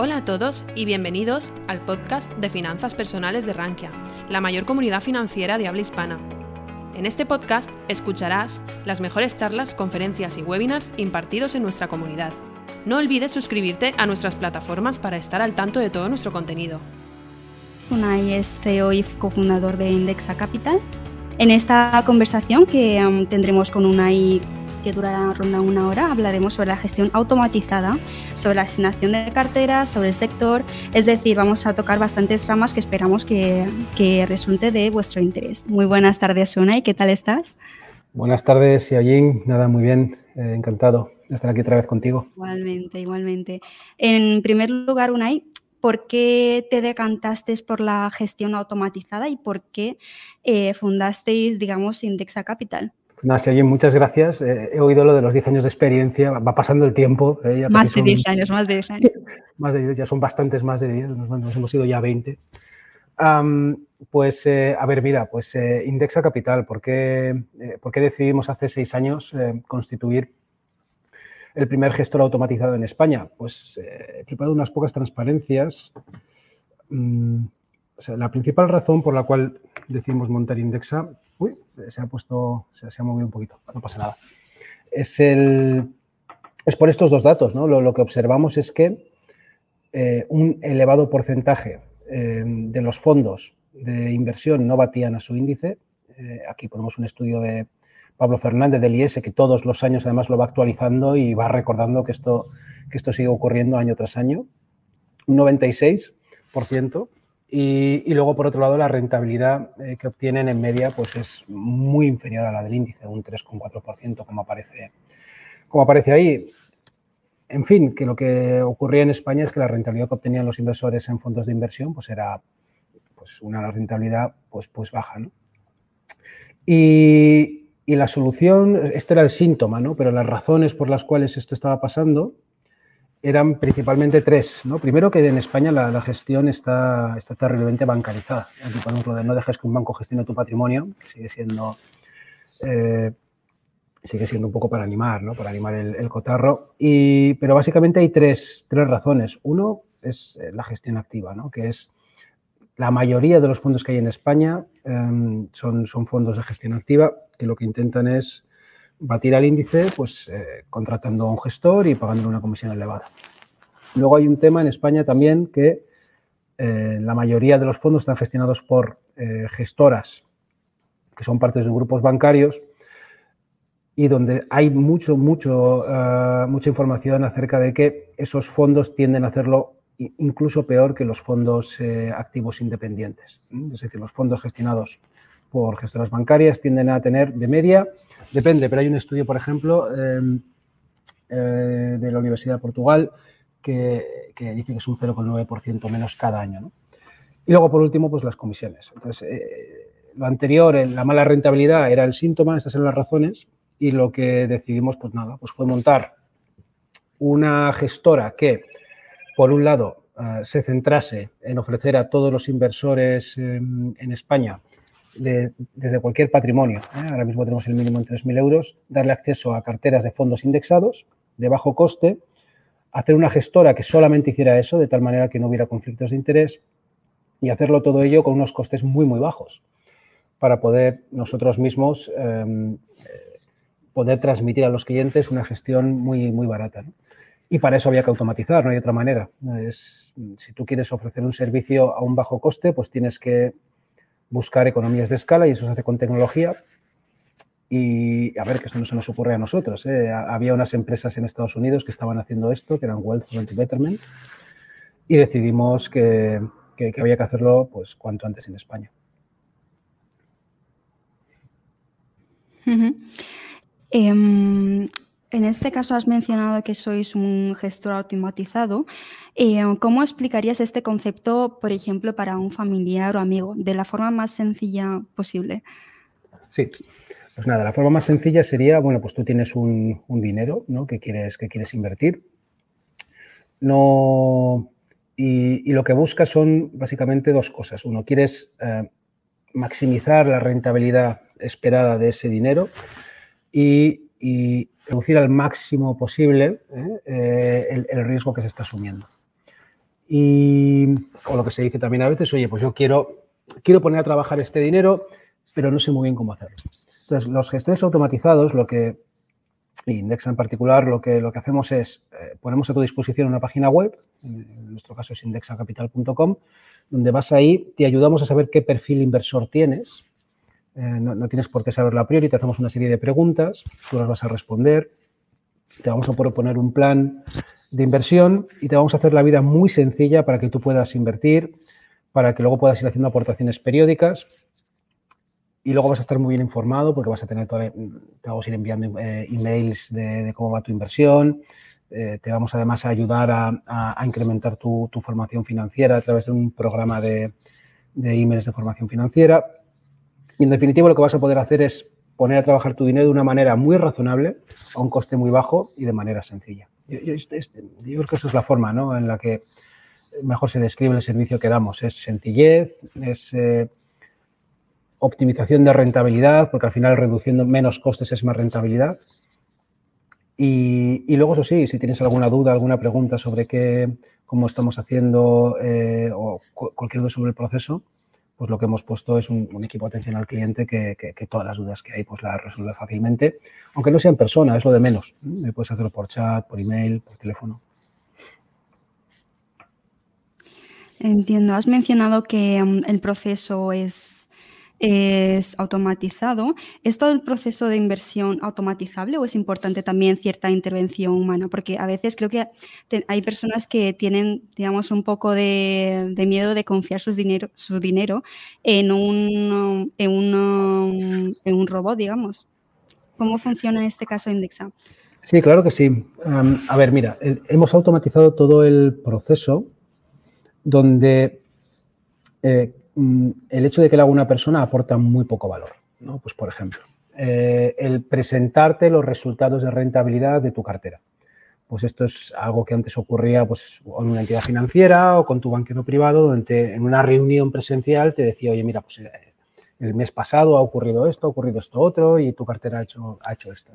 Hola a todos y bienvenidos al podcast de finanzas personales de Rankia, la mayor comunidad financiera de habla hispana. En este podcast escucharás las mejores charlas, conferencias y webinars impartidos en nuestra comunidad. No olvides suscribirte a nuestras plataformas para estar al tanto de todo nuestro contenido. Unai es CEO y cofundador de Indexa Capital. En esta conversación que tendremos con Unai que durará ronda una hora, hablaremos sobre la gestión automatizada, sobre la asignación de carteras, sobre el sector, es decir, vamos a tocar bastantes ramas que esperamos que, que resulte de vuestro interés. Muy buenas tardes, Unai, ¿qué tal estás? Buenas tardes, Yajin. Nada, muy bien, eh, encantado de estar aquí otra vez contigo. Igualmente, igualmente. En primer lugar, Unai, ¿por qué te decantaste por la gestión automatizada y por qué eh, fundasteis, digamos, Indexa Capital? Nada, si muchas gracias. Eh, he oído lo de los 10 años de experiencia, va pasando el tiempo. Eh, más de 10 años, más de 10 años. más de 10, ya son bastantes más de 10, nos, hemos ido ya 20. pues, eh, a ver, mira, pues Indexa Capital, ¿por qué, ¿por qué decidimos hace seis años constituir el primer gestor automatizado en España? Pues he preparado unas pocas transparencias. La principal razón por la cual decidimos montar Indexa Uy, se ha puesto, se, ha movido un poquito, no pasa nada. Es, el, es por estos dos datos, ¿no? Lo, que observamos es que eh, un elevado porcentaje eh, de los fondos de inversión no batían a su índice. Eh, aquí ponemos un estudio de Pablo Fernández del IES que todos los años además lo va actualizando y va recordando que esto, que esto sigue ocurriendo año tras año. Un 96% y, luego, por otro lado, la rentabilidad eh, que obtienen en media pues es muy inferior a la del índice, un 3,4%, como aparece, como aparece ahí. En fin, que lo que ocurría en España es que la rentabilidad que obtenían los inversores en fondos de inversión pues era pues una rentabilidad pues, pues baja. ¿no? Y, y la solución, esto era el síntoma, ¿no? pero las razones por las cuales esto estaba pasando eran principalmente tres. ¿no? Primero, que en España la, gestión está, está, terriblemente bancarizada. Aquí ejemplo, de no dejes que un banco gestione tu patrimonio, sigue siendo, eh, sigue siendo un poco para animar, ¿no? para animar el, cotarro. Y, pero básicamente hay tres, tres razones. Uno es eh, la gestión activa, ¿no? que es la mayoría de los fondos que hay en España em, son, son fondos de gestión activa que lo que intentan es batir al índice pues eh, contratando a un gestor y pagándole una comisión elevada. Luego hay un tema en España también que eh, la mayoría de los fondos están gestionados por eh, gestoras que son partes de grupos bancarios y donde hay mucho, mucho, mucha información acerca de que esos fondos tienden a hacerlo incluso peor que los fondos activos independientes. Es decir, los fondos gestionados por gestoras bancarias tienden a tener de media Depende, pero hay un estudio, por ejemplo, em, eh, de la Universidad de Portugal que, dice que es un 0,9% menos cada año. Y luego, por último, pues las comisiones. Entonces, eh, lo anterior, la mala rentabilidad era el síntoma, estas eran las razones, y lo que decidimos, pues nada, pues fue montar una gestora que, por un lado, eh, se centrase en ofrecer a todos los inversores em, en España desde cualquier patrimonio. ¿eh? Ahora mismo tenemos el mínimo en 3.000 euros, darle acceso a carteras de fondos indexados de bajo coste, hacer una gestora que solamente hiciera eso, de tal manera que no hubiera conflictos de interés y hacerlo todo ello con unos costes muy, muy bajos para poder nosotros mismos em, eh, poder transmitir a los clientes una gestión muy, muy barata. Y para eso había que automatizar, no hay otra manera. Es, si tú quieres ofrecer un servicio a un bajo coste, pues tienes que buscar economías de escala y eso se hace con tecnología. Y a ver, que esto no se nos ocurre a nosotros. ¿eh? Había unas empresas en Estados Unidos que estaban haciendo esto, que eran Wealth Betterment, y decidimos que, había que hacerlo pues, cuanto antes en España. En este caso has mencionado que sois un gestor automatizado. Eh, ¿Cómo explicarías este concepto, por ejemplo, para un familiar o amigo, de la forma más sencilla posible? Sí, pues nada, la forma más sencilla sería, bueno, pues tú tienes un, dinero ¿no? que, quieres, que quieres invertir. No, y, lo que buscas son básicamente dos cosas. Uno, quieres eh, maximizar la rentabilidad esperada de ese dinero y y reducir al máximo posible ¿eh? Eh, el, riesgo que se está asumiendo. Y, o lo que se dice también a veces, oye, pues yo quiero, quiero poner a trabajar este dinero, pero no sé muy bien cómo hacerlo. Entonces, los gestores automatizados, lo que, Indexa en particular, lo que, lo que hacemos es, eh, ponemos a tu disposición una página web, en nuestro caso es indexacapital.com, donde vas ahí, te ayudamos a saber qué perfil inversor tienes. Eh, no, tienes por qué saberlo a priori, te hacemos una serie de preguntas, tú las vas a responder, te vamos a proponer un plan de inversión y te vamos a hacer la vida muy sencilla para que tú puedas invertir, para que luego puedas ir haciendo aportaciones periódicas y luego vas a estar muy bien informado porque vas a tener toda, te vamos a ir enviando eh, emails de, cómo va tu inversión, eh, te vamos además a ayudar a, incrementar tu, tu, formación financiera a través de un programa de, de emails de formación financiera. Y en definitiva lo que vas a poder hacer es poner a trabajar tu dinero de una manera muy razonable, a un coste muy bajo y de manera sencilla. Yo, yo, yo creo que esa es la forma ¿no? en la que mejor se describe el servicio que damos. Es sencillez, es eh, optimización de rentabilidad, porque al final reduciendo menos costes es más rentabilidad. Y, luego, eso sí, si tienes alguna duda, alguna pregunta sobre qué, cómo estamos haciendo eh, o cu cualquier duda sobre el proceso, pues lo que hemos puesto es un, equipo de atención al cliente que, todas las dudas que hay pues las resuelve fácilmente, aunque no sea en persona, es lo de menos. Me puedes hacerlo por chat, por email, por teléfono. Entiendo. Has mencionado que um, el proceso es es automatizado. ¿Es todo el proceso de inversión automatizable o es importante también cierta intervención humana? Porque a veces creo que hay personas que tienen, digamos, un poco de, miedo de confiar sus dinero, su dinero en un, en, un, en un robot, digamos. ¿Cómo funciona en este caso Indexa? Sí, claro que sí. A ver, mira, hemos automatizado todo el proceso donde eh, el hecho de que lo haga una persona aporta muy poco valor. ¿no? Pues, por ejemplo, eh, el presentarte los resultados de rentabilidad de tu cartera. Pues esto es algo que antes ocurría pues, en una entidad financiera o con tu banquero privado, donde en una reunión presencial te decía, oye, mira, pues eh, el mes pasado ha ocurrido esto, ha ocurrido esto otro y tu cartera ha hecho, esto.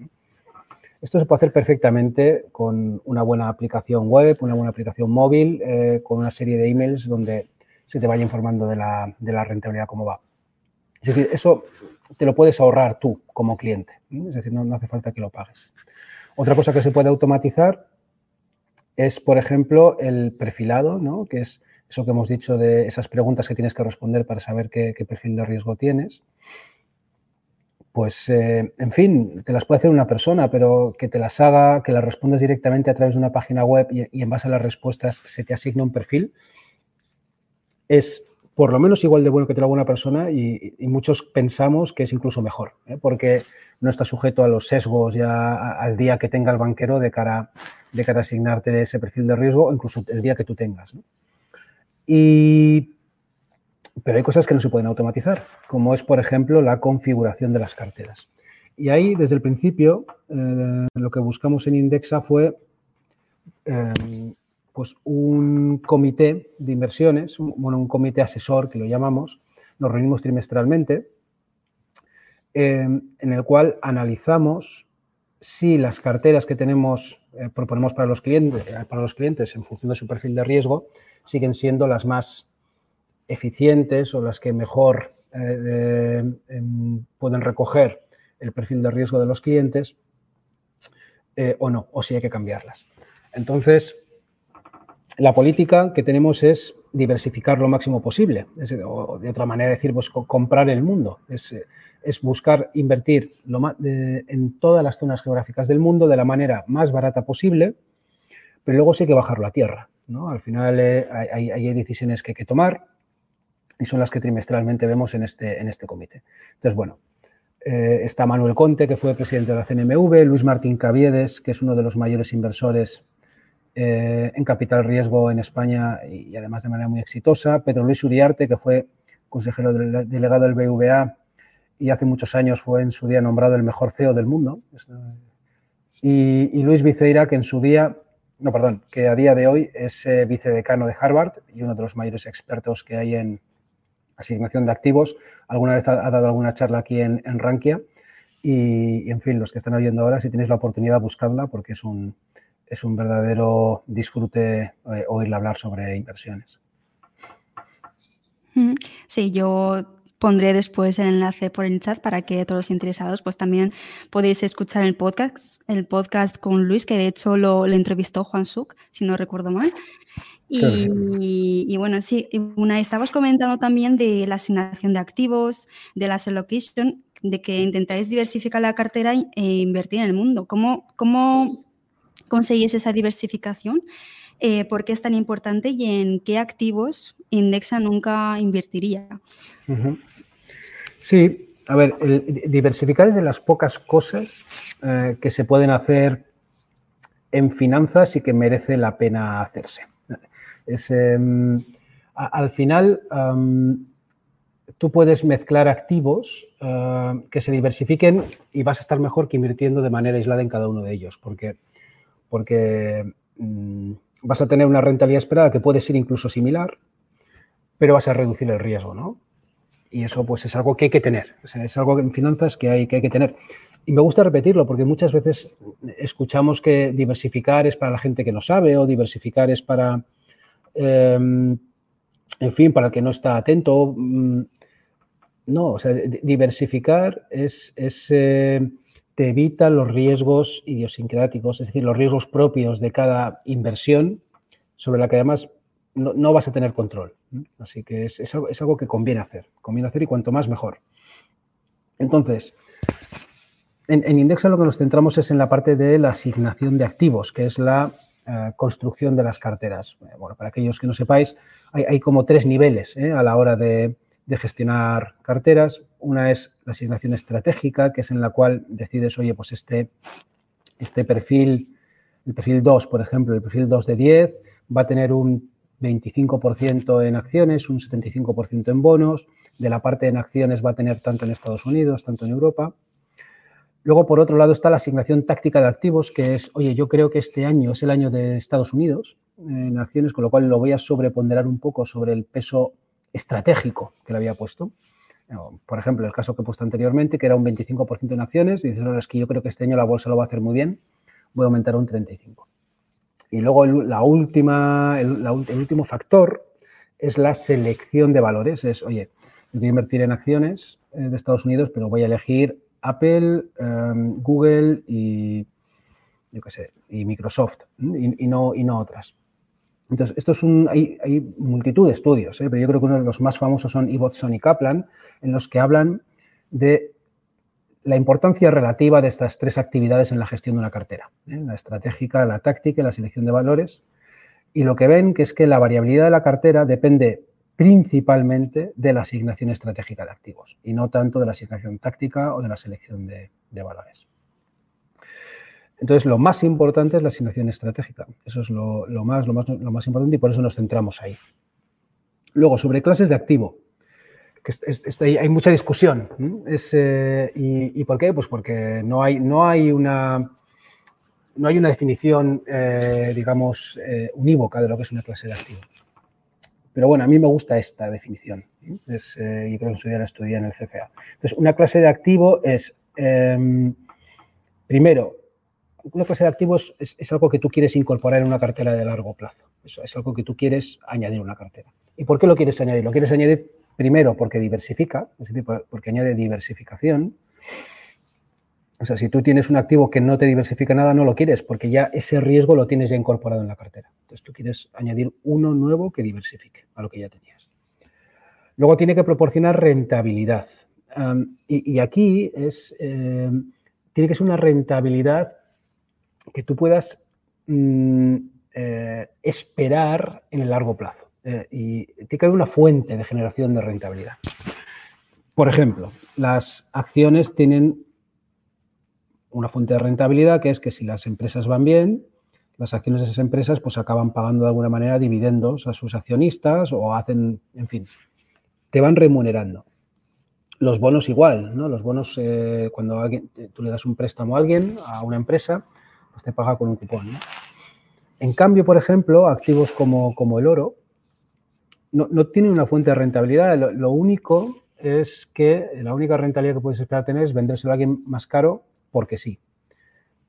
Esto se puede hacer perfectamente con una buena aplicación web, una buena aplicación móvil, eh, con una serie de emails donde se te vaya informando de la, de la rentabilidad, cómo va. Es decir, eso te lo puedes ahorrar tú como cliente. Es decir, no, no, hace falta que lo pagues. Otra cosa que se puede automatizar es, por ejemplo, el perfilado, ¿no? que es eso que hemos dicho de esas preguntas que tienes que responder para saber qué, perfil de riesgo tienes. Pues, eh, en fin, te las puede hacer una persona, pero que te las haga, que las respondas directamente a través de una página web y en base a las respuestas se te asigna un perfil, es por lo menos igual de bueno que te lo haga una persona y, muchos pensamos que es incluso mejor, ¿eh? porque no está sujeto a los sesgos ya al día que tenga el banquero de cara, de cara a asignarte ese perfil de riesgo incluso el día que tú tengas. Y, pero hay cosas que no se pueden automatizar, como es, por ejemplo, la configuración de las carteras. Y ahí, desde el principio, eh, lo que buscamos en Indexa fue eh, pues un comité de inversiones, un, bueno, un comité asesor que lo llamamos, nos reunimos trimestralmente, eh, en el cual analizamos si las carteras que tenemos, eh, proponemos para los, clientes, eh, para los clientes en función de su perfil de riesgo, siguen siendo las más eficientes o las que mejor em, pueden recoger el perfil de riesgo de los clientes o no, o si hay que cambiarlas. Entonces, la política que tenemos es diversificar lo máximo posible. O de otra manera decir, pues comprar el mundo. Es, es buscar invertir lo en todas las zonas geográficas del mundo de la manera más barata posible, pero luego sí hay que bajarlo a tierra. ¿no? Al final eh, hay, hay, decisiones que hay que tomar y son las que trimestralmente vemos en este, en este comité. Entonces, bueno, eh, está Manuel Conte, que fue presidente de la CNMV, Luis Martín Caviedes, que es uno de los mayores inversores eh, en capital riesgo en España y, además de manera muy exitosa. Pedro Luis Uriarte, que fue consejero del, delegado del BVA y hace muchos años fue en su día nombrado el mejor CEO del mundo. Y, y Luis Viceira, que en su día, no, perdón, que a día de hoy es eh, vicedecano de Harvard y uno de los mayores expertos que hay en asignación de activos. Alguna vez ha, ha dado alguna charla aquí en, en Rankia. Y, y, en fin, los que están oyendo ahora, si tenéis la oportunidad, buscadla porque es un, es un verdadero disfrute eh, oírle hablar sobre inversiones. Sí, yo pondré después el enlace por el chat para que todos los interesados pues también podéis escuchar el podcast, el podcast con Luis, que de hecho lo, entrevistó Juan Suk, si no recuerdo mal. Y, bueno, sí, una, estabas comentando también de la asignación de activos, de la allocation, de que intentáis diversificar la cartera e invertir en el mundo. ¿Cómo, cómo conseguís esa diversificación? Eh, ¿Por qué es tan importante y en qué activos Indexa nunca invertiría? Sí, a ver, diversificar es de las pocas cosas eh, que se pueden hacer en finanzas y que merece la pena hacerse. Em, al final, tú puedes mezclar activos eh, que se diversifiquen y vas a estar mejor que invirtiendo de manera aislada en cada uno de ellos, porque, porque mm, vas a tener una rentabilidad esperada que puede ser incluso similar, pero vas a reducir el riesgo, ¿no? Y eso pues es algo que hay que tener, es algo en finanzas que hay, que tener. Y me gusta repetirlo porque muchas veces escuchamos que diversificar es para la gente que no sabe o diversificar es para, em, en fin, para el que no está atento. Mm, no, o sea, diversificar es, eh, te evita los riesgos idiosincráticos, es decir, los riesgos propios de cada inversión sobre la que además no, vas a tener control. Así que es, algo, que conviene hacer, conviene hacer y cuanto más mejor. Entonces, en, Indexa lo que nos centramos es en la parte de la asignación de activos, que es la eh, construcción de las carteras. Bueno, para aquellos que no sepáis, hay, como tres niveles eh, a la hora de, gestionar carteras. Una es la asignación estratégica, que es en la cual decides, oye, pues este, este perfil, el perfil 2, por ejemplo, el perfil 2 de 10, va a tener un 25% en acciones, un 75% en bonos. De la parte en acciones va a tener tanto en Estados Unidos, tanto en Europa. Luego, por otro lado, está la asignación táctica de activos, que es, oye, yo creo que este año es el año de Estados Unidos en acciones, con lo cual lo voy a sobreponderar un poco sobre el peso estratégico que le había puesto. Por ejemplo, el caso que he puesto anteriormente, que era un 25% en acciones, y dices, es que yo creo que este año la bolsa lo va a hacer muy bien, voy a aumentar un 35%. Y luego la última, el, último factor es la selección de valores. Es, oye, yo quiero invertir en acciones eh, de Estados Unidos, pero voy a elegir Apple, em, Google y, yo qué sé, y Microsoft y, no, y no otras. Entonces, esto es un, hay, multitud de estudios, ¿eh? pero yo creo que uno de los más famosos son Ibbotson y Kaplan, en los que hablan de la importancia relativa de estas tres actividades en la gestión de una cartera, ¿eh? la estratégica, la táctica y la selección de valores. Y lo que ven es que la variabilidad de la cartera depende principalmente de la asignación estratégica de activos y no tanto de la asignación táctica o de la selección de, valores. Entonces, lo más importante es la asignación estratégica. Eso es lo, más, lo, más, lo más importante y por eso nos centramos ahí. Luego, sobre clases de activo hay, mucha discusión. Eh, y, por qué? Pues porque no hay, no hay, una, no hay una definición, eh, digamos, eh, unívoca de lo que es una clase de activo. Pero bueno, a mí me gusta esta definición. Es, yo creo que su día la estudié en el CFA. Entonces, una clase de activo es, em, primero, una clase de activos es, algo que tú quieres incorporar en una cartera de largo plazo. Eso es algo que tú quieres añadir a una cartera. ¿Y por qué lo quieres añadir? Lo quieres añadir Primero, porque diversifica, es decir, porque añade diversificación. O sea, si tú tienes un activo que no te diversifica nada, no lo quieres, porque ya ese riesgo lo tienes ya incorporado en la cartera. Entonces, tú quieres añadir uno nuevo que diversifique a lo que ya tenías. Luego tiene que proporcionar rentabilidad. y, aquí es, em, tiene que ser una rentabilidad que tú puedas mm, eh, esperar en el largo plazo. Eh, y tiene que haber una fuente de generación de rentabilidad. Por ejemplo, las acciones tienen una fuente de rentabilidad que es que si las empresas van bien, las acciones de esas empresas pues acaban pagando de alguna manera dividendos a sus accionistas o hacen, en fin, te van remunerando. Los bonos igual, ¿no? Los bonos, eh, cuando alguien, tú le das un préstamo a alguien, a una empresa, pues te paga con un cupón. En cambio, por ejemplo, activos como, como el oro, no, no tiene una fuente de rentabilidad. Lo, único es que la única rentabilidad que puedes esperar tener es vendérselo a alguien más caro porque sí.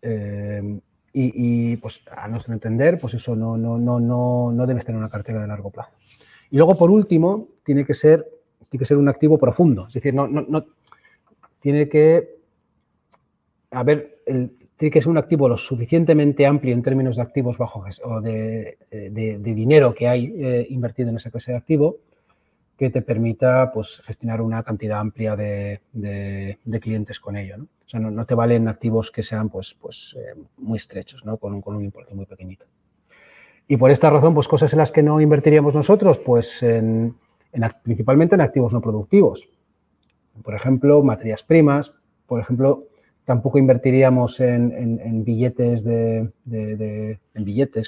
Eh, y, pues a nuestro entender, pues eso no, no, no, no, no debe estar en una cartera de largo plazo. Y luego, por último, tiene que ser, tiene que ser un activo profundo. Es decir, no, no, no tiene que haber, el, tiene que ser un activo lo suficientemente amplio en términos de activos bajo o de, de, dinero que hay eh, invertido en esa clase de activo que te permita pues, gestionar una cantidad amplia de, clientes con ello. ¿no? O sea, no, te valen activos que sean pues, pues, eh, muy estrechos, ¿no? con, un, con un importe muy pequeñito. Y por esta razón, pues cosas en las que no invertiríamos nosotros, pues en, principalmente en activos no productivos. Por ejemplo, materias primas, por ejemplo, tampoco invertiríamos en, billetes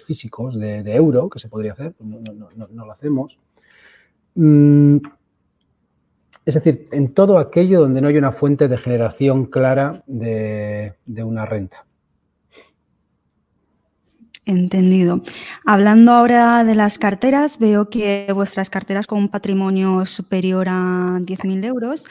físicos de, euro, que se podría hacer, no, lo hacemos. Mm, es decir, en todo aquello donde no hay una fuente de generación clara de, una renta. Entendido. Hablando ahora de las carteras, veo que vuestras carteras con un patrimonio superior a 10.000 euros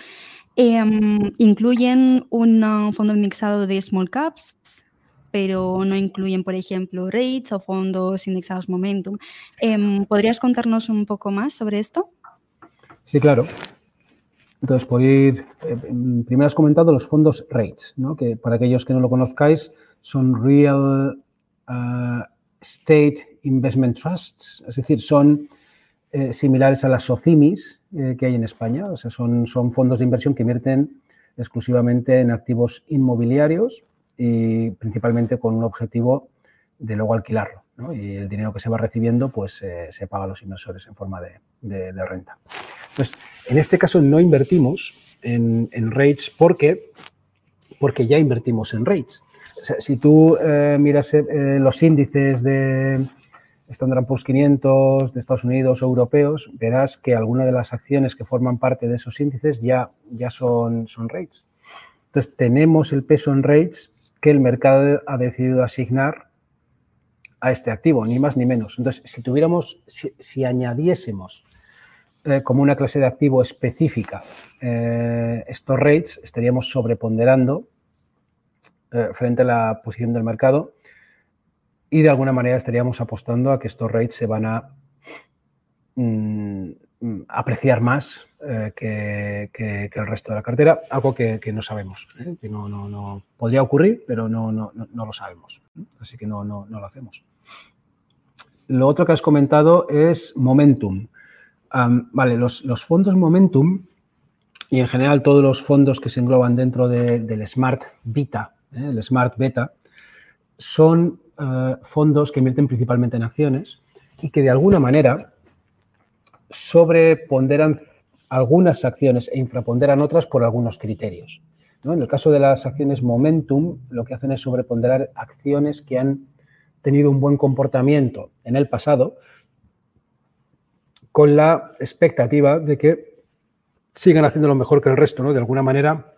em, incluyen un fondo indexado de small caps, pero no incluyen, por ejemplo, rates o fondos indexados momentum. Em, ¿Podrías contarnos un poco más sobre esto? Sí, claro. Entonces, por ir, eh, primero has comentado los fondos REITs, ¿no? que para aquellos que no lo conozcáis son Real uh, State Investment Trusts, es decir, son eh, similares a las SOCIMIS eh, que hay en España, o sea, son, fondos de inversión que invierten exclusivamente en activos inmobiliarios y principalmente con un objetivo de luego alquilarlo. Y el dinero que se va recibiendo, pues se paga a los inversores en forma de, renta. Entonces, en este caso no invertimos en, rates porque, porque ya invertimos en rates. si tú eh, miras eh, los índices de Standard Poor's 500 de Estados Unidos o europeos, verás que algunas de las acciones que forman parte de esos índices ya, ya son, son rates. Entonces, tenemos el peso en rates que el mercado ha decidido asignar a este activo, ni más ni menos. Entonces, si tuviéramos, si añadiésemos eh, como una clase de activo específica eh, estos rates, estaríamos sobreponderando eh, frente a la posición del mercado y de alguna manera estaríamos apostando a que estos rates se van a mm, apreciar más que, el resto de la cartera, algo que, no sabemos, que no, no, podría ocurrir, pero no, no, lo sabemos, así que no, no, no lo hacemos. Lo otro que has comentado es momentum vale, los, fondos Momentum y en general todos los fondos que se engloban dentro del Smart Beta, ¿eh? el Smart Beta, son eh, fondos que invierten principalmente en acciones y que de alguna manera sobreponderan algunas acciones e infraponderan otras por algunos criterios. En el caso de las acciones Momentum, lo que hacen es sobreponderar acciones que han tenido un buen comportamiento en el pasado, con la expectativa de que sigan haciendo lo mejor que el resto, ¿no? De alguna manera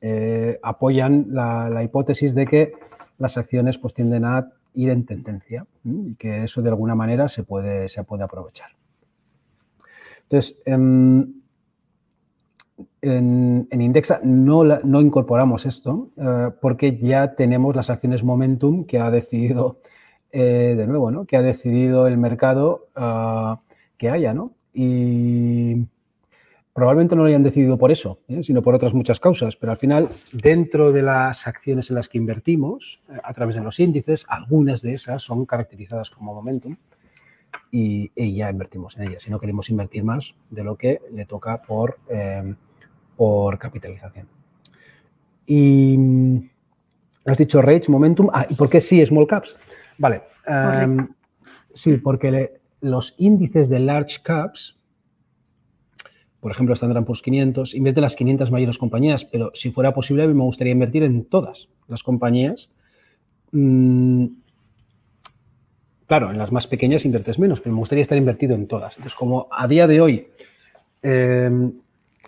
eh, apoyan la, hipótesis de que las acciones pues, tienden a ir en tendencia y que eso de alguna manera se puede, se puede aprovechar. Entonces, em, en, Indexa no, no, incorporamos esto eh, porque ya tenemos las acciones Momentum que ha decidido eh, de nuevo, ¿no? Que ha decidido el mercado ah, que haya, ¿no? Y probablemente no lo hayan decidido por eso, ¿eh? sino por otras muchas causas, pero al final, dentro de las acciones en las que invertimos, eh, a través de los índices, algunas de esas son caracterizadas como momentum y, ya invertimos en ellas. Y no queremos invertir más de lo que le toca por, por capitalización. Y mm, has dicho rates, momentum. Ah, ¿y por qué sí small caps? Vale. Em, sí, porque los índices de large caps, por ejemplo, Standard Poor's 500, invierten las 500 mayores compañías, pero si fuera posible, a mí me gustaría invertir en todas las compañías. Mm, claro, en las más pequeñas inviertes menos, pero me gustaría estar invertido en todas. Entonces, como a día de hoy em,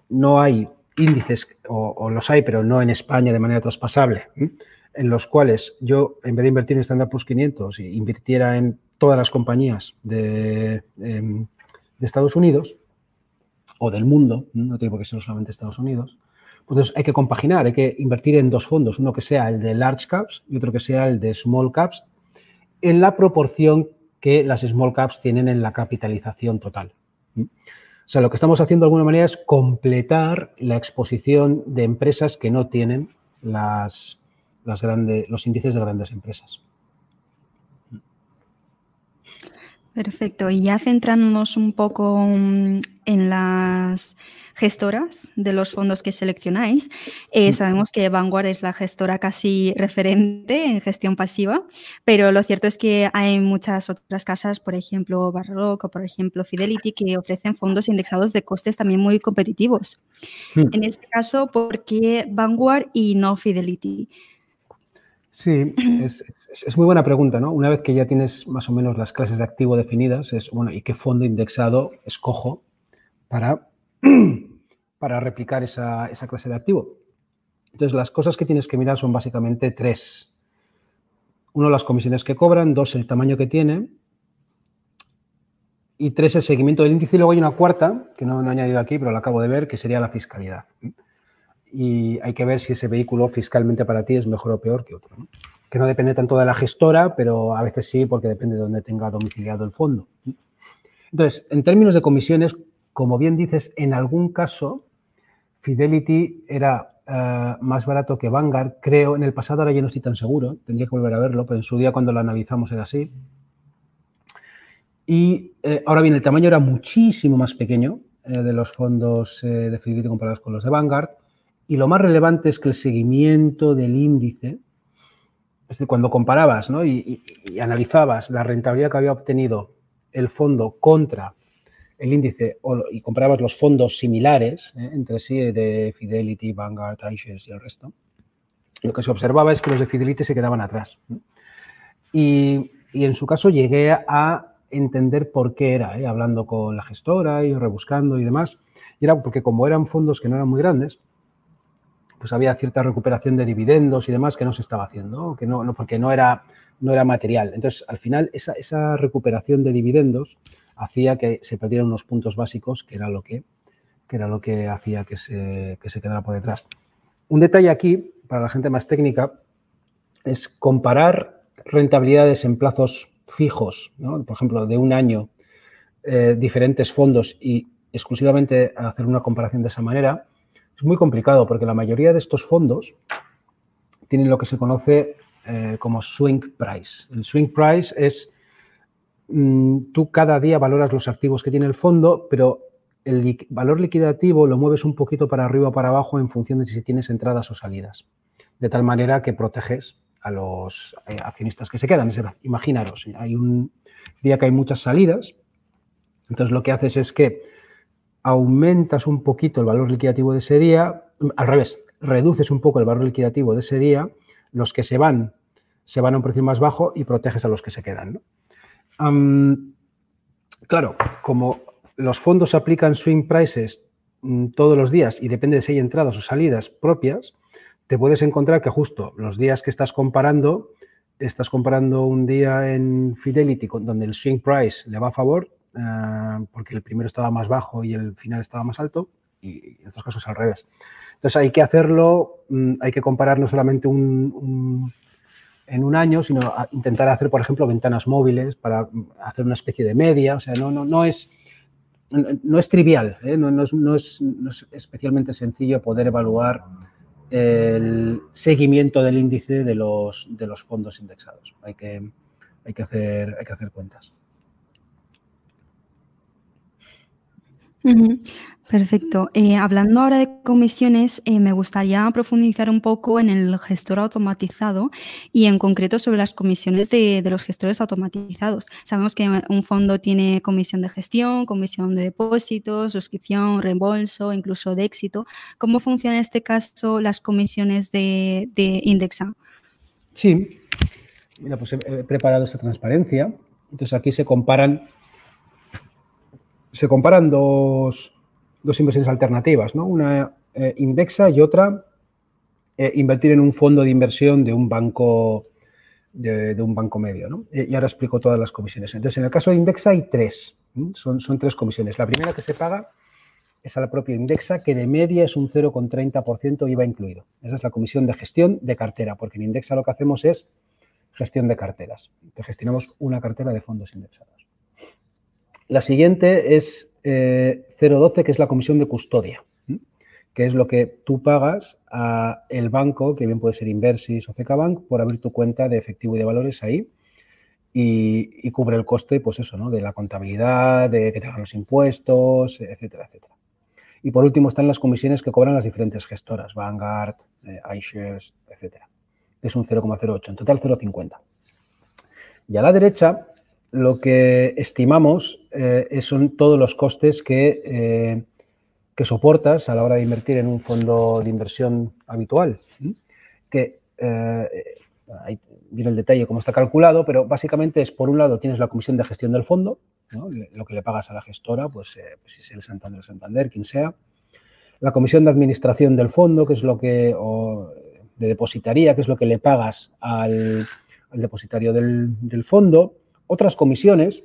no hay índices, o, los hay, pero no en España de manera traspasable, en los cuales yo, en vez de invertir en Standard Plus 500, invirtiera en todas las compañías de, em, de, Estados Unidos o del mundo, no tiene por qué ser solamente Estados Unidos, Entonces hay que compaginar, hay que invertir en dos fondos, uno que sea el de large caps y otro que sea el de small caps, en la proporción que las small caps tienen en la capitalización total. O sea, lo que estamos haciendo de alguna manera es completar la exposición de empresas que no tienen las, los índices de grandes empresas. Perfecto. Y ya centrándonos un poco mm, en las gestoras de los fondos que seleccionáis. Eh, sabemos que Vanguard es la gestora casi referente en gestión pasiva, pero lo cierto es que hay muchas otras casas, por ejemplo Barrock o por ejemplo Fidelity, que ofrecen fondos indexados de costes también muy competitivos. Hmm. En este caso, ¿por qué Vanguard y no Fidelity? Sí, es, es, muy buena pregunta, ¿no? Una vez que ya tienes más o menos las clases de activo definidas, es, bueno, ¿y qué fondo indexado escojo para para replicar esa, clase de activo. Entonces, las cosas que tienes que mirar son básicamente tres. Uno, las comisiones que cobran, dos, el tamaño que tiene, y tres, el seguimiento del índice. Y luego hay una cuarta, que no, he añadido aquí, pero la acabo de ver, que sería la fiscalidad. Y hay que ver si ese vehículo fiscalmente para ti es mejor o peor que otro. Que no depende tanto de la gestora, pero a veces sí, porque depende de dónde tenga domiciliado el fondo. Entonces, en términos de comisiones, como bien dices, en algún caso Fidelity era eh, más barato que Vanguard, creo. En el pasado ahora ya no estoy tan seguro, tendría que volver a verlo, pero en su día cuando lo analizamos era así. Y eh, ahora bien, el tamaño era muchísimo más pequeño eh, de los fondos de Fidelity comparados con los de Vanguard. Y lo más relevante es que el seguimiento del índice, es decir, cuando comparabas y analizabas la rentabilidad que había obtenido el fondo contra el índice y comprabas los fondos similares ¿eh? entre sí de Fidelity, Vanguard, iShares y el resto, lo que se observaba es que los de Fidelity se quedaban atrás. Y, en su caso llegué a entender por qué era, ¿eh? hablando con la gestora y rebuscando y demás. Y era porque como eran fondos que no eran muy grandes, pues había cierta recuperación de dividendos y demás que no se estaba haciendo, que no, porque no era, no era material. Entonces, al final, esa, esa recuperación de dividendos hacía que se perdieran unos puntos básicos, que era lo que, era lo que hacía que se, se quedara por detrás. Un detalle aquí, para la gente más técnica, es comparar rentabilidades en plazos fijos, por ejemplo, de un año, eh, diferentes fondos y exclusivamente hacer una comparación de esa manera, es muy complicado porque la mayoría de estos fondos tienen lo que se conoce eh, como swing price. El swing price es Mm, tú cada día valoras los activos que tiene el fondo, pero el valor liquidativo lo mueves un poquito para arriba o para abajo en función de si tienes entradas o salidas. De tal manera que proteges a los eh, accionistas que se quedan. Imaginaros, hay un día que hay muchas salidas, entonces lo que haces es que aumentas un poquito el valor liquidativo de ese día, al revés, reduces un poco el valor liquidativo de ese día, los que se van se van a un precio más bajo y proteges a los que se quedan. claro, como los fondos aplican swing prices mm, todos los días y depende de si hay entradas o salidas propias, te puedes encontrar que justo los días que estás comparando, estás comparando un día en Fidelity donde el swing price le va a favor, ah, porque el primero estaba más bajo y el final estaba más alto, y en otros casos al revés. Entonces hay que hacerlo, mm, hay que comparar no solamente un en un año, sino intentar hacer, por ejemplo, ventanas móviles para hacer una especie de media. O sea, no, no, no es no es trivial, ¿eh? no, es, no, es, especialmente sencillo poder evaluar el seguimiento del índice de los, de los fondos indexados. Hay que, hay que, hacer, hay que hacer cuentas. Perfecto. Eh, hablando ahora de comisiones, eh, me gustaría profundizar un poco en el gestor automatizado y en concreto sobre las comisiones de, los gestores automatizados. Sabemos que un fondo tiene comisión de gestión, comisión de depósitos, suscripción, reembolso, incluso de éxito. ¿Cómo funciona en este caso las comisiones de, Indexa? Sí, mira, pues he preparado esta transparencia. Entonces aquí se comparan, se comparan dos dos inversiones alternativas, ¿no? Una eh, indexa y otra eh, invertir en un fondo de inversión de un banco de, un banco medio, ¿no? Y ahora explico todas las comisiones. Entonces, en el caso de indexa hay tres, son, son tres comisiones. La primera que se paga es a la propia Indexa, que de media es un 0,30% IVA incluido. Esa es la comisión de gestión de cartera, porque en Indexa lo que hacemos es gestión de carteras. Te gestionamos una cartera de fondos indexados. La siguiente es 0,12, eh, que es la comisión de custodia, que es lo que tú pagas a el banco, que bien puede ser Inversis o CK por abrir tu cuenta de efectivo y de valores ahí y, cubre el coste, pues eso, ¿no? De la contabilidad, de que te hagan los impuestos, etcétera, etcétera. Y por último están las comisiones que cobran las diferentes gestoras, Vanguard, eh, iShares, etcétera. Es un 0,08, en total 0,50. Y a la derecha, lo que estimamos eh, son todos los costes que, eh, que soportas a la hora de invertir en un fondo de inversión habitual. Que ahí viene el detalle cómo está calculado, pero básicamente es, por un lado, tienes la comisión de gestión del fondo, lo que le pagas a la gestora, pues, eh, pues, si es el Santander, Santander, quien sea. La comisión de administración del fondo, que es lo que, o de depositaría, que es lo que le pagas al, depositario del, fondo. Otras comisiones,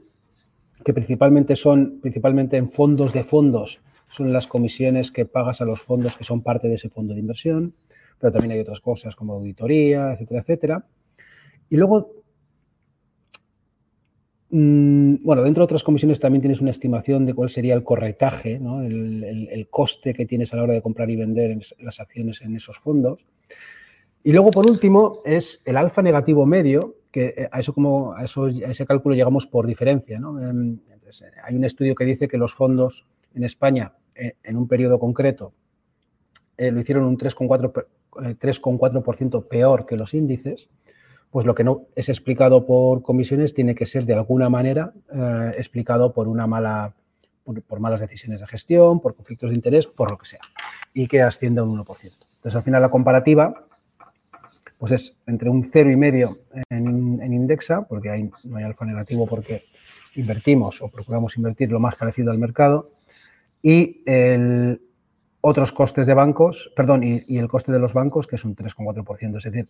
que principalmente son, principalmente en fondos de fondos, son las comisiones que pagas a los fondos que son parte de ese fondo de inversión pero también hay otras cosas como auditoría, etcétera, etcétera. Y luego, mm, bueno, dentro de otras comisiones también tienes una estimación de cuál sería el corretaje, el, coste que tienes a la hora de comprar y vender las acciones en esos fondos. Y luego, por último, es el alfa negativo medio, que eh, a eso como a, eso, ese cálculo llegamos por diferencia. Em, eh, hay un estudio que dice que los fondos en España, eh, en un periodo concreto, lo hicieron un 3,4 3,4% peor que los índices, pues lo que no es explicado por comisiones tiene que ser de alguna manera explicado por una mala por, malas decisiones de gestión, por conflictos de interés, por lo que sea, y que asciende a un 1%. Entonces, al final la comparativa pues es entre un 0,5 en, en Indexa, porque ahí no hay alfa negativo porque invertimos o procuramos invertir lo más parecido al mercado, y el otros costes de bancos, perdón, y, el coste de los bancos, que es un 3,4%. Es decir,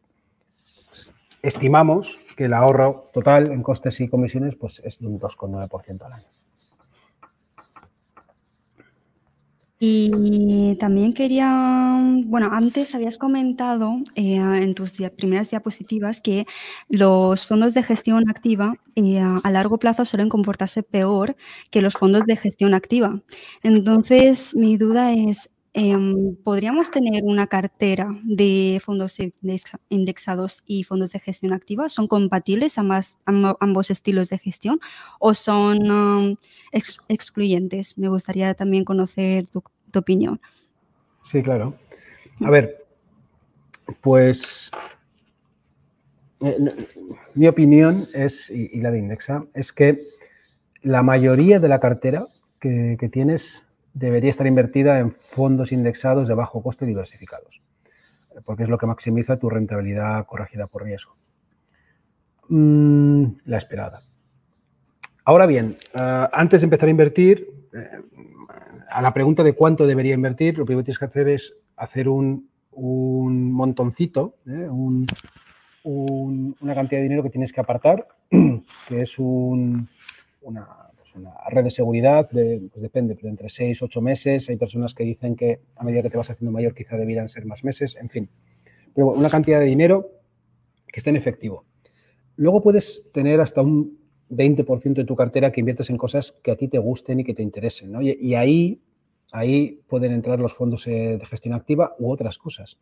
estimamos que el ahorro total en costes y comisiones pues, es de un 2,9% al año. Y también quería, bueno, antes habías comentado eh, en tus primeras diapositivas que los fondos de gestión activa eh, a largo plazo suelen comportarse peor que los fondos de gestión activa. Entonces, mi duda es, Em, ¿Podríamos tener una cartera de fondos indexados y fondos de gestión activa? ¿Son compatibles ambas, ambos estilos de gestión o son um, excluyentes? Me gustaría también conocer tu, opinión. Sí, claro. A ver, pues eh, mi opinión es, y, la de Indexa, es que la mayoría de la cartera que, que tienes debería estar invertida en fondos indexados de bajo coste diversificados, porque es lo que maximiza tu rentabilidad corregida por riesgo. Mm, la esperada. Ahora bien, eh, antes de empezar a invertir, eh, a la pregunta de cuánto debería invertir, lo primero que tienes que hacer es hacer un, montoncito, eh, una cantidad de dinero que tienes que apartar, que es una, pues una red de seguridad, pues depende, pero entre 6 8 meses. Hay personas que dicen que a medida que te vas haciendo mayor quizá debieran ser más meses, en fin. Pero una cantidad de dinero que esté en efectivo. Luego puedes tener hasta un 20% de tu cartera que inviertes en cosas que a ti te gusten y que te interesen. Y, ahí, ahí pueden entrar los fondos eh, de gestión activa u otras cosas.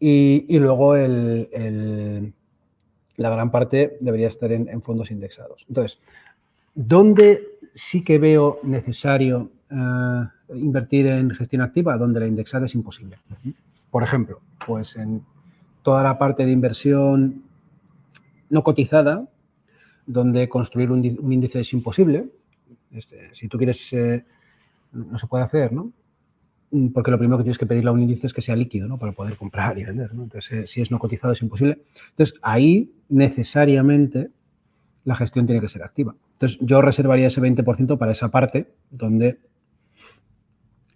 Y, luego el, la gran parte debería estar en, en fondos indexados. Entonces, ¿Dónde sí que veo necesario eh, invertir en gestión activa? Donde la indexada es imposible. Por ejemplo, pues en toda la parte de inversión no cotizada, donde construir un, índice es imposible. Este, si tú quieres, eh, no se puede hacer, ¿no? Porque lo primero que tienes que pedirle a un índice es que sea líquido, ¿no? Para poder comprar y vender. Entonces, eh, si es no cotizado es imposible. Entonces, ahí necesariamente la gestión tiene que ser activa. Entonces, yo reservaría ese 20% para esa parte donde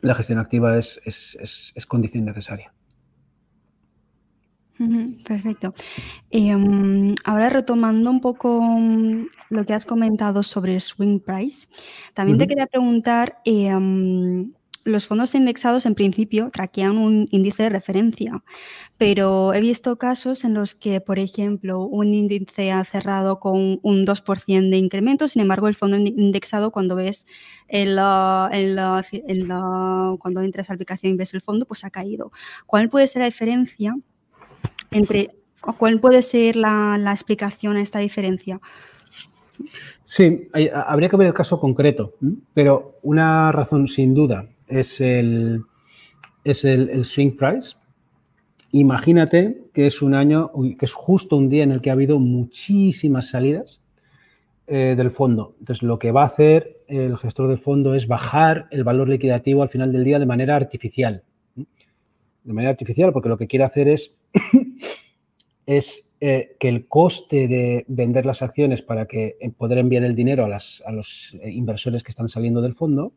la gestión activa es, condición necesaria. Perfecto. Em, ahora retomando un poco mm, lo que has comentado sobre el swing price, también te quería preguntar, em, los fondos indexados en principio traquean un índice de referencia, pero he visto casos en los que, por ejemplo, un índice ha cerrado con un 2% de incremento, sin embargo, el fondo indexado, cuando ves en la, cuando entras a la aplicación y ves el fondo, pues ha caído. ¿Cuál puede ser la diferencia entre, cuál puede ser la, explicación a esta diferencia? Sí, habría que ver el caso concreto, pero una razón sin duda es el, es el, swing price. Imagínate que es un año, que es justo un día en el que ha habido muchísimas salidas eh, del fondo. Entonces, lo que va a hacer el gestor de fondo es bajar el valor liquidativo al final del día de manera artificial. De manera artificial, porque lo que quiere hacer es, es eh, que el coste de vender las acciones para que eh, poder enviar el dinero a, las, a los inversores que están saliendo del fondo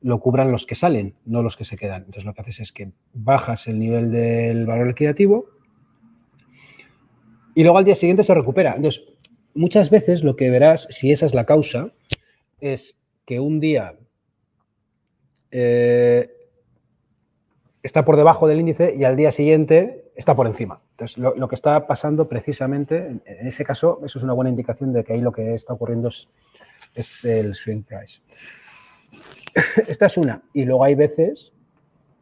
lo cubran los que salen, no los que se quedan. Entonces lo que haces es que bajas el nivel del valor liquidativo y luego al día siguiente se recupera. Entonces, muchas veces lo que verás, si esa es la causa, es que un día eh, está por debajo del índice y al día siguiente está por encima. Entonces, lo, que está pasando precisamente, en, ese caso, eso es una buena indicación de que ahí lo que está ocurriendo es, es el swing price. Esta es una. Y luego hay veces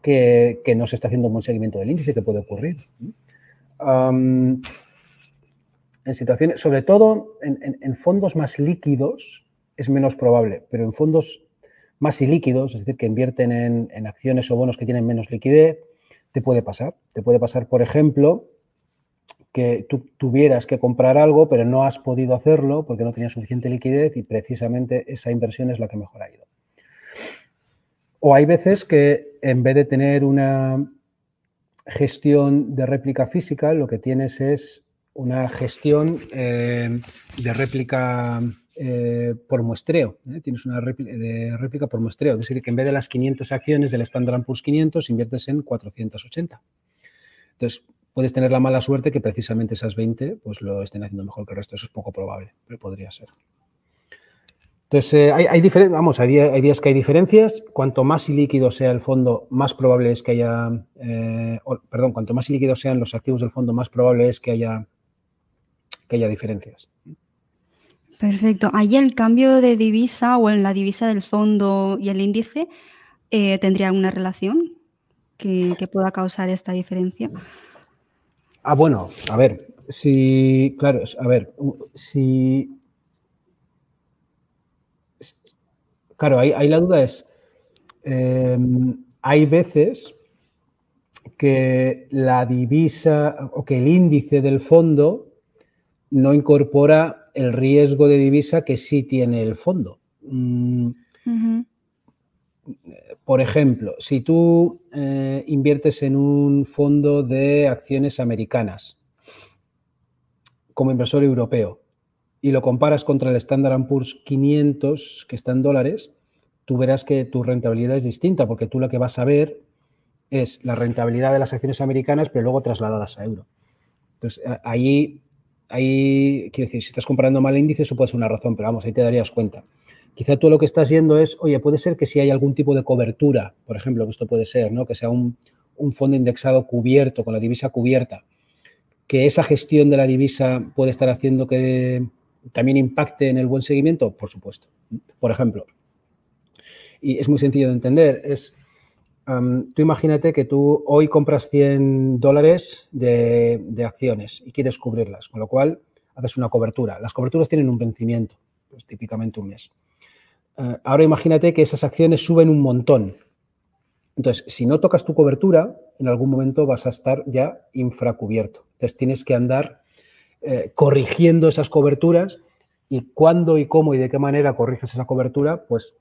que, no se está haciendo un buen seguimiento del índice, que puede ocurrir. en situaciones, sobre todo en, fondos más líquidos, es menos probable, pero en fondos más ilíquidos, es decir, que invierten en, acciones o bonos que tienen menos liquidez, te puede pasar. Te puede pasar, por ejemplo, que tú tuvieras que comprar algo, pero no has podido hacerlo porque no tenías suficiente liquidez y precisamente esa inversión es la que mejor ha ido. O hay veces que en vez de tener una gestión de réplica física, lo que tienes es una gestión eh, de réplica eh, por muestreo. ¿eh? Tienes una réplica, por muestreo. Es decir, que en vez de las 500 acciones del Standard Poor's 500, inviertes en 480. Entonces, puedes tener la mala suerte que precisamente esas 20 pues, lo estén haciendo mejor que el resto. Eso es poco probable, pero podría ser. Entonces, eh, hay, hay, vamos, hay, días que hay diferencias. Cuanto más ilíquido sea el fondo, más probable es que haya, eh, perdón, cuanto más ilíquidos sean los activos del fondo, más probable es que haya, que haya diferencias. Perfecto. ¿Ahí el cambio de divisa o en la divisa del fondo y el índice eh, tendría alguna relación que, que, pueda causar esta diferencia? Ah, bueno, a ver, si, claro, a ver, si Claro, ahí, la duda es, em, hay veces que la divisa o que el índice del fondo no incorpora el riesgo de divisa que sí tiene el fondo. Mm, por ejemplo, si tú eh, inviertes en un fondo de acciones americanas como inversor europeo y lo comparas contra el Standard Poor's 500, que está en dólares, tú verás que tu rentabilidad es distinta, porque tú lo que vas a ver es la rentabilidad de las acciones americanas, pero luego trasladadas a euro. Entonces, ahí, ahí, quiero decir, si estás comparando mal índice, eso puede ser una razón, pero vamos, ahí te darías cuenta. Quizá tú lo que estás yendo es, oye, puede ser que si hay algún tipo de cobertura, por ejemplo, que esto puede ser, ¿no? Que sea un, un fondo indexado cubierto, con la divisa cubierta, que esa gestión de la divisa puede estar haciendo que también impacte en el buen seguimiento? Por supuesto. Por ejemplo, y es muy sencillo de entender, es, tú imagínate que tú hoy compras 100 dólares de, acciones y quieres cubrirlas, con lo cual haces una cobertura. Las coberturas tienen un vencimiento, pues típicamente un mes. Eh, ahora imagínate que esas acciones suben un montón. Entonces, si no tocas tu cobertura, en algún momento vas a estar ya infracubierto. Entonces, tienes que andar eh, corrigiendo esas coberturas y cuándo y cómo y de qué manera corriges esa cobertura, pues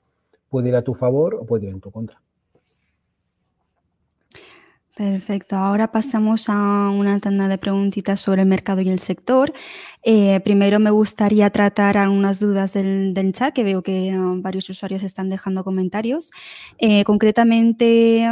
puede ir a tu favor o puede ir en tu contra. Perfecto. Ahora pasamos a una tanda de preguntitas sobre el mercado y el sector. Eh, primero me gustaría tratar algunas dudas del, chat, que veo que ah, varios usuarios están dejando comentarios. Eh, concretamente,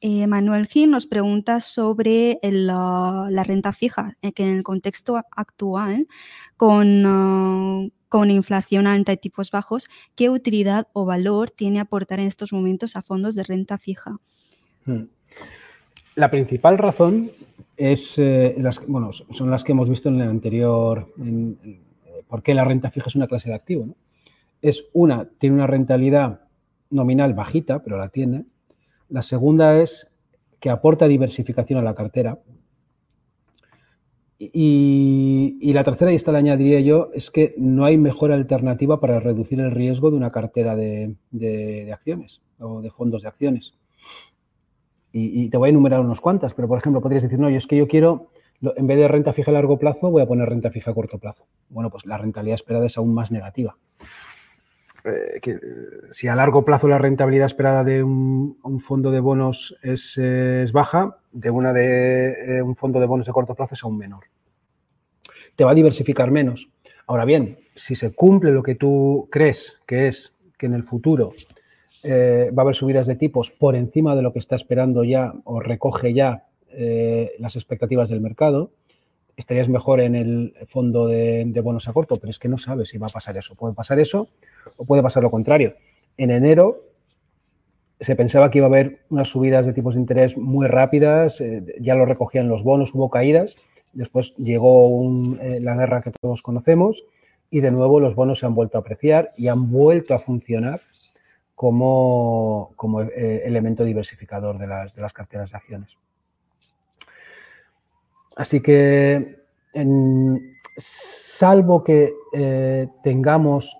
eh, Manuel Gil nos pregunta sobre la, renta fija, que en el contexto actual, con, ah, con inflación alta y tipos bajos, ¿qué utilidad o valor tiene aportar en estos momentos a fondos de renta fija? Hmm. La principal razón es, eh, las, bueno, son las que hemos visto en el anterior, en, por qué la renta fija es una clase de activo. Es una, tiene una rentabilidad nominal bajita, pero la tiene. La segunda es que aporta diversificación a la cartera. Y, la tercera, y esta la añadiría yo, es que no hay mejor alternativa para reducir el riesgo de una cartera de acciones o de fondos de acciones y, te voy a enumerar unos cuantas, pero por ejemplo, podrías decir, no, yo es que yo quiero, en vez de renta fija a largo plazo, voy a poner renta fija a corto plazo. Bueno, pues la rentabilidad esperada es aún más negativa. Eh, que, si a largo plazo la rentabilidad esperada de un, fondo de bonos es, baja, de una de eh, un fondo de bonos de corto plazo es aún menor. Te va a diversificar menos. Ahora bien, si se cumple lo que tú crees que es que en el futuro eh, va a haber subidas de tipos por encima de lo que está esperando ya o recoge ya eh, las expectativas del mercado, estarías mejor en el fondo de, bonos a corto, pero es que no sabes si va a pasar eso. Puede pasar eso o puede pasar lo contrario. En enero se pensaba que iba a haber unas subidas de tipos de interés muy rápidas, eh, ya lo recogían los bonos, hubo caídas, después llegó la guerra que todos conocemos y de nuevo los bonos se han vuelto a apreciar y han vuelto a funcionar como, eh, elemento diversificador de las, de las, carteras de acciones. Así que, salvo que eh, tengamos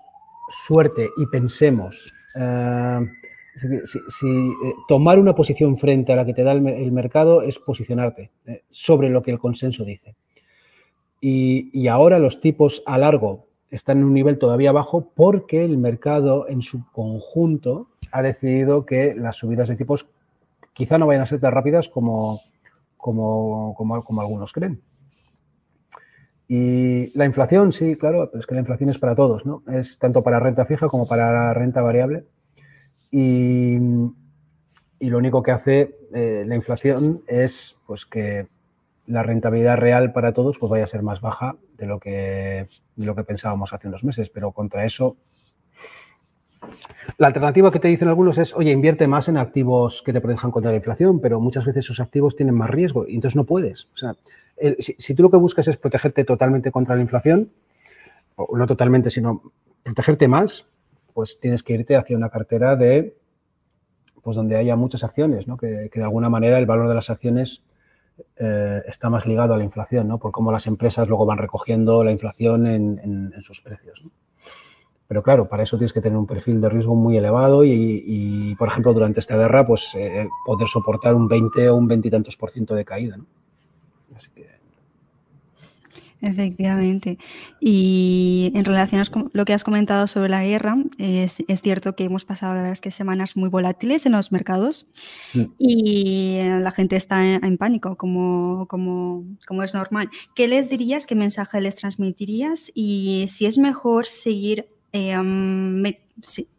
suerte y pensemos, eh, si, tomar una posición frente a la que te da el, mercado es posicionarte sobre lo que el consenso dice. Y, y ahora los tipos a largo están en un nivel todavía bajo porque el mercado en su conjunto ha decidido que las subidas de tipos quizá no vayan a ser tan rápidas como, como, como, algunos creen. Y la inflación, sí, claro, pero es que la inflación es para todos, ¿no? Es tanto para renta fija como para renta variable. Y, y lo único que hace eh, la inflación es pues, que la rentabilidad real para todos pues vaya a ser más baja de lo que, lo que pensábamos hace unos meses, pero contra eso la alternativa que te dicen algunos es, oye, invierte más en activos que te protejan contra la inflación, pero muchas veces esos activos tienen más riesgo y entonces no puedes. O sea, si, tú lo que buscas es protegerte totalmente contra la inflación, o no totalmente, sino protegerte más, pues tienes que irte hacia una cartera de, pues donde haya muchas acciones, ¿no? que, que de alguna manera el valor de las acciones eh, está más ligado a la inflación, ¿no? Por cómo las empresas luego van recogiendo la inflación en, sus precios. Pero claro, para eso tienes que tener un perfil de riesgo muy elevado y, por ejemplo, durante esta guerra, pues eh, poder soportar un 20 o un 20 y tantos por ciento de caída. Efectivamente. Y en relación a lo que has comentado sobre la guerra, es, cierto que hemos pasado las que semanas muy volátiles en los mercados mm. y la gente está en, pánico, como, como, como, es normal. ¿Qué les dirías? ¿Qué mensaje les transmitirías? Y si es mejor seguir eh,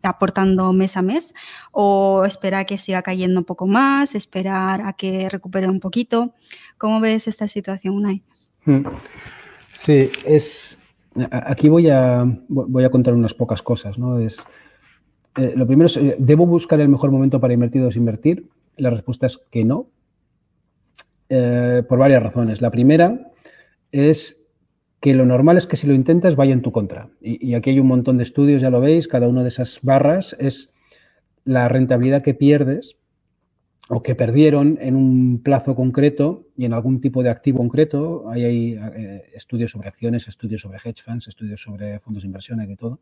aportando mes a mes o esperar a que siga cayendo un poco más, esperar a que recupere un poquito. ¿Cómo ves esta situación, Unai? Mm. Sí, es. Aquí voy a, voy a contar unas pocas cosas, ¿no? Es, eh, lo primero es, eh, ¿debo buscar el mejor momento para invertir o desinvertir? La respuesta es que no, eh, por varias razones. La primera es que lo normal es que si lo intentas vaya en tu contra. Y, y, aquí hay un montón de estudios, ya lo veis, cada una de esas barras es la rentabilidad que pierdes o que perdieron en un plazo concreto y en algún tipo de activo concreto. Hay, hay eh, estudios sobre acciones, estudios sobre hedge funds, estudios sobre fondos de inversión, hay todo,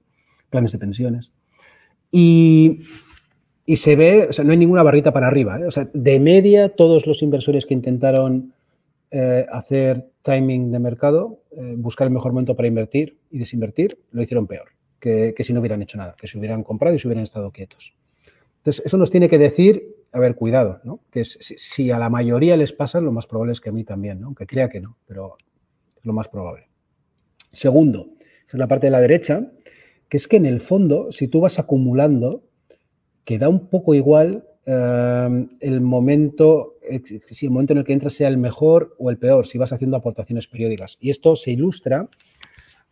planes de pensiones. Y, y se ve, o sea, no hay ninguna barrita para arriba. ¿eh? O sea, de media, todos los inversores que intentaron eh, hacer timing de mercado, buscar el mejor momento para invertir y desinvertir, lo hicieron peor que, que si no hubieran hecho nada, que se hubieran comprado y se hubieran estado quietos. Entonces, eso nos tiene que decir a ver, cuidado, ¿no? Que si, a la mayoría les pasa, lo más probable es que a mí también, ¿no? Aunque crea que no, pero es lo más probable. Segundo, es la parte de la derecha, que es que en el fondo, si tú vas acumulando, queda un poco igual eh, el momento, si el momento en el que entras sea el mejor o el peor, si vas haciendo aportaciones periódicas. Y esto se ilustra,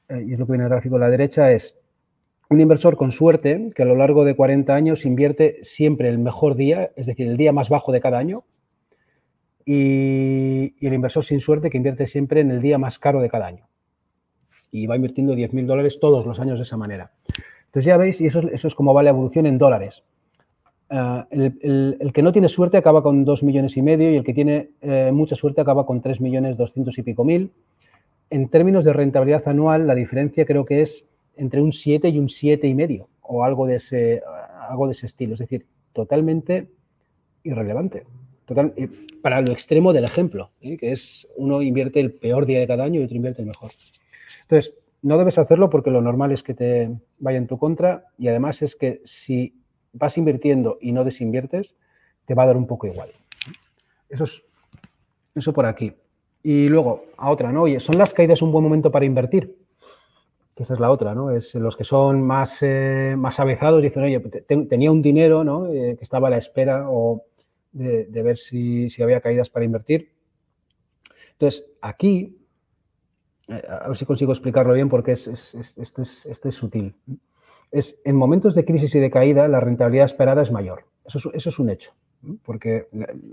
eh, y es lo que viene en el gráfico de la derecha, es un inversor con suerte que a lo largo de 40 años invierte siempre el mejor día, es decir, el día más bajo de cada año, y, el inversor sin suerte que invierte siempre en el día más caro de cada año. Y va invirtiendo 10.000 dólares todos los años de esa manera. Entonces ya veis, y eso, es como va la evolución en dólares. Ah, el, que no tiene suerte acaba con 2 millones y medio y el que tiene eh, mucha suerte acaba con 3 millones 200 y pico mil. En términos de rentabilidad anual, la diferencia creo que es entre un 7 y un 7 y medio o algo de ese, algo de ese estilo. Es decir, totalmente irrelevante. Total, para lo extremo del ejemplo, ¿eh? que es uno invierte el peor día de cada año y otro invierte el mejor. Entonces, no debes hacerlo porque lo normal es que te vaya en tu contra y además es que si vas invirtiendo y no desinviertes, te va a dar un poco igual. Eso es eso por aquí. Y luego, a otra, ¿no? Oye, ¿son las caídas un buen momento para invertir? Que esa es la otra, ¿no? Es los que son más, eh, más avezados dicen, oye, tenía un dinero, ¿no? Eh, que estaba a la espera o de, ver si, había caídas para invertir. Entonces, aquí, eh, a ver si consigo explicarlo bien porque es, esto, es, sutil. Es, en momentos de crisis y de caída, la rentabilidad esperada es mayor. Eso es, eso es un hecho, porque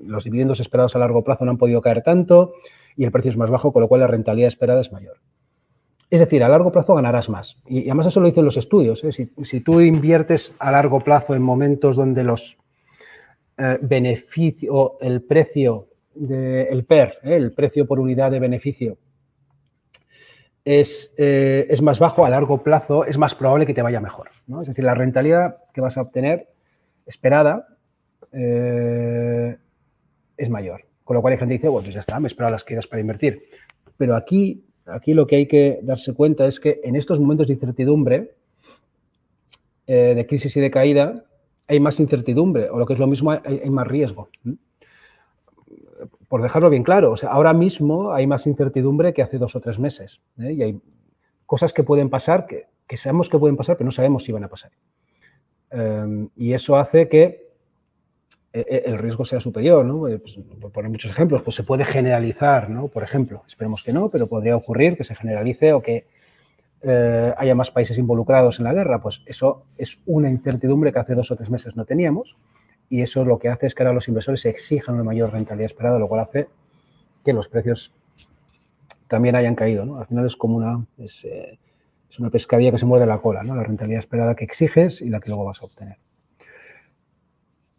los dividendos esperados a largo plazo no han podido caer tanto y el precio es más bajo, con lo cual la rentabilidad esperada es mayor. Es decir, a largo plazo ganarás más. Y, además eso lo dicen los estudios. ¿eh? Si, tú inviertes a largo plazo en momentos donde los eh, beneficios o el precio del PER, ¿eh? el precio por unidad de beneficio, es, es, más bajo a largo plazo, es más probable que te vaya mejor. Es decir, la rentabilidad que vas a obtener esperada es mayor. Con lo cual hay gente que dice, bueno, pues ya está, me espero las quedas para invertir. Pero aquí Aquí lo que hay que darse cuenta es que en estos momentos de incertidumbre, eh, de crisis y de caída, hay más incertidumbre, o lo que es lo mismo, hay, más riesgo. Por dejarlo bien claro, ahora mismo hay más incertidumbre que hace dos o tres meses. ¿eh? Y hay cosas que pueden pasar, que, sabemos que pueden pasar, pero no sabemos si van a pasar. Eh, y eso hace que el riesgo sea superior, ¿no? Eh, pues, por poner muchos ejemplos, pues se puede generalizar, ¿no? Por ejemplo, esperemos que no, pero podría ocurrir que se generalice o que eh, haya más países involucrados en la guerra. Pues eso es una incertidumbre que hace dos o tres meses no teníamos y eso lo que hace es que ahora los inversores exijan una mayor rentabilidad esperada, lo cual hace que los precios también hayan caído, ¿no? Al final es como una, es, eh, es una pescadilla que se muerde la cola, ¿no? La rentabilidad esperada que exiges y la que luego vas a obtener.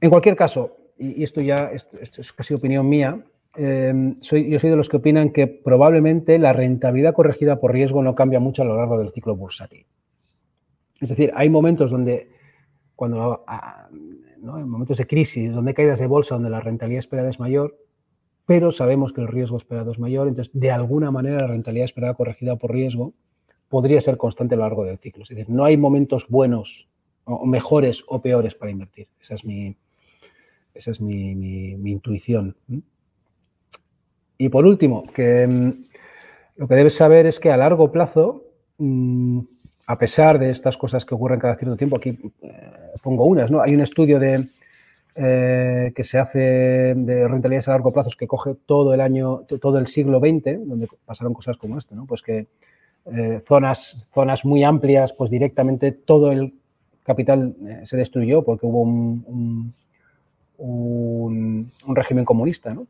En cualquier caso, y esto ya es, casi opinión mía, em, yo soy de los que opinan que probablemente la rentabilidad corregida por riesgo no cambia mucho a lo largo del ciclo bursátil. Es decir, hay momentos donde, cuando en momentos de crisis, donde hay caídas de bolsa, donde la rentabilidad esperada es mayor, pero sabemos que el riesgo esperado es mayor, entonces de alguna manera la rentabilidad esperada corregida por riesgo podría ser constante a lo largo del ciclo. Es decir, no hay momentos buenos o mejores o peores para invertir. Esa es mi, esa es mi, intuición. Y por último, que mm, lo que debes saber es que a largo plazo, mm, a pesar de estas cosas que ocurren cada cierto tiempo, aquí eh, pongo unas, ¿no? Hay un estudio de, eh, que se hace de rentabilidades a largo plazo que coge todo el año, todo el siglo XX, donde pasaron cosas como esta, ¿no? Pues que eh, zonas, zonas muy amplias, pues directamente todo el capital se destruyó porque hubo un, régimen comunista, ¿no?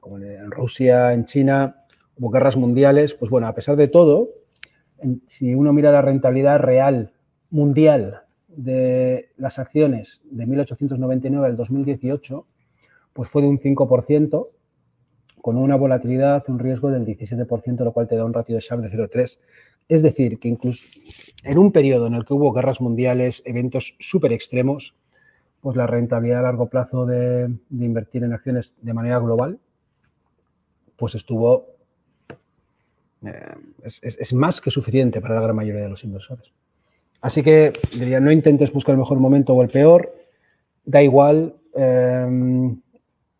Como en Rusia, en China, hubo guerras mundiales, pues bueno, a pesar de todo, si uno mira la rentabilidad real mundial de las acciones de 1899 al 2018, pues fue de un 5%, con una volatilidad, un riesgo del 17%, lo cual te da un ratio de Sharpe de 0,3. Es decir, que incluso en un periodo en el que hubo guerras mundiales, eventos súper extremos, pues la rentabilidad a largo plazo de, invertir en acciones de manera global, pues estuvo, eh, es, más que suficiente para la gran mayoría de los inversores. Así que diría, no intentes buscar el mejor momento o el peor, da igual, em,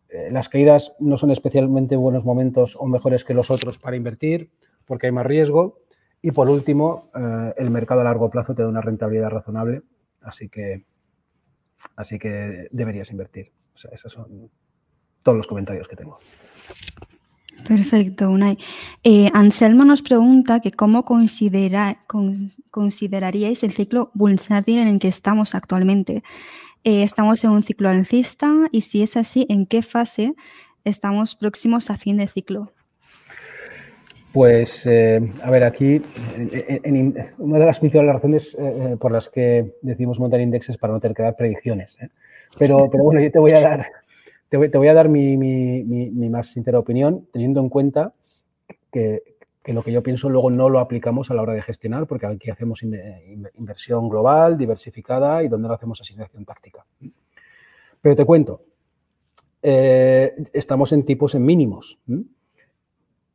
eh, las caídas no son especialmente buenos momentos o mejores que los otros para invertir porque hay más riesgo. Y por último, eh, el mercado a largo plazo te da una rentabilidad razonable, así que, así que deberías invertir. Esos son todos los comentarios que tengo. Perfecto, Unai. Eh, Anselmo nos pregunta que cómo considera, consideraríais el ciclo bursátil en el que estamos actualmente. Eh, ¿Estamos en un ciclo alcista? Y si es así, ¿en qué fase estamos próximos a fin de ciclo? Pues, eh, a ver, aquí una de las principales razones por las que decimos montar indexes para no tener que dar predicciones. Pero, pero bueno, yo te voy a dar te voy, a dar mi, más sincera opinión, teniendo en cuenta que, lo que yo pienso luego no lo aplicamos a la hora de gestionar, porque aquí hacemos inversión global, diversificada y donde no hacemos asignación táctica. Pero te cuento, eh, estamos en tipos en mínimos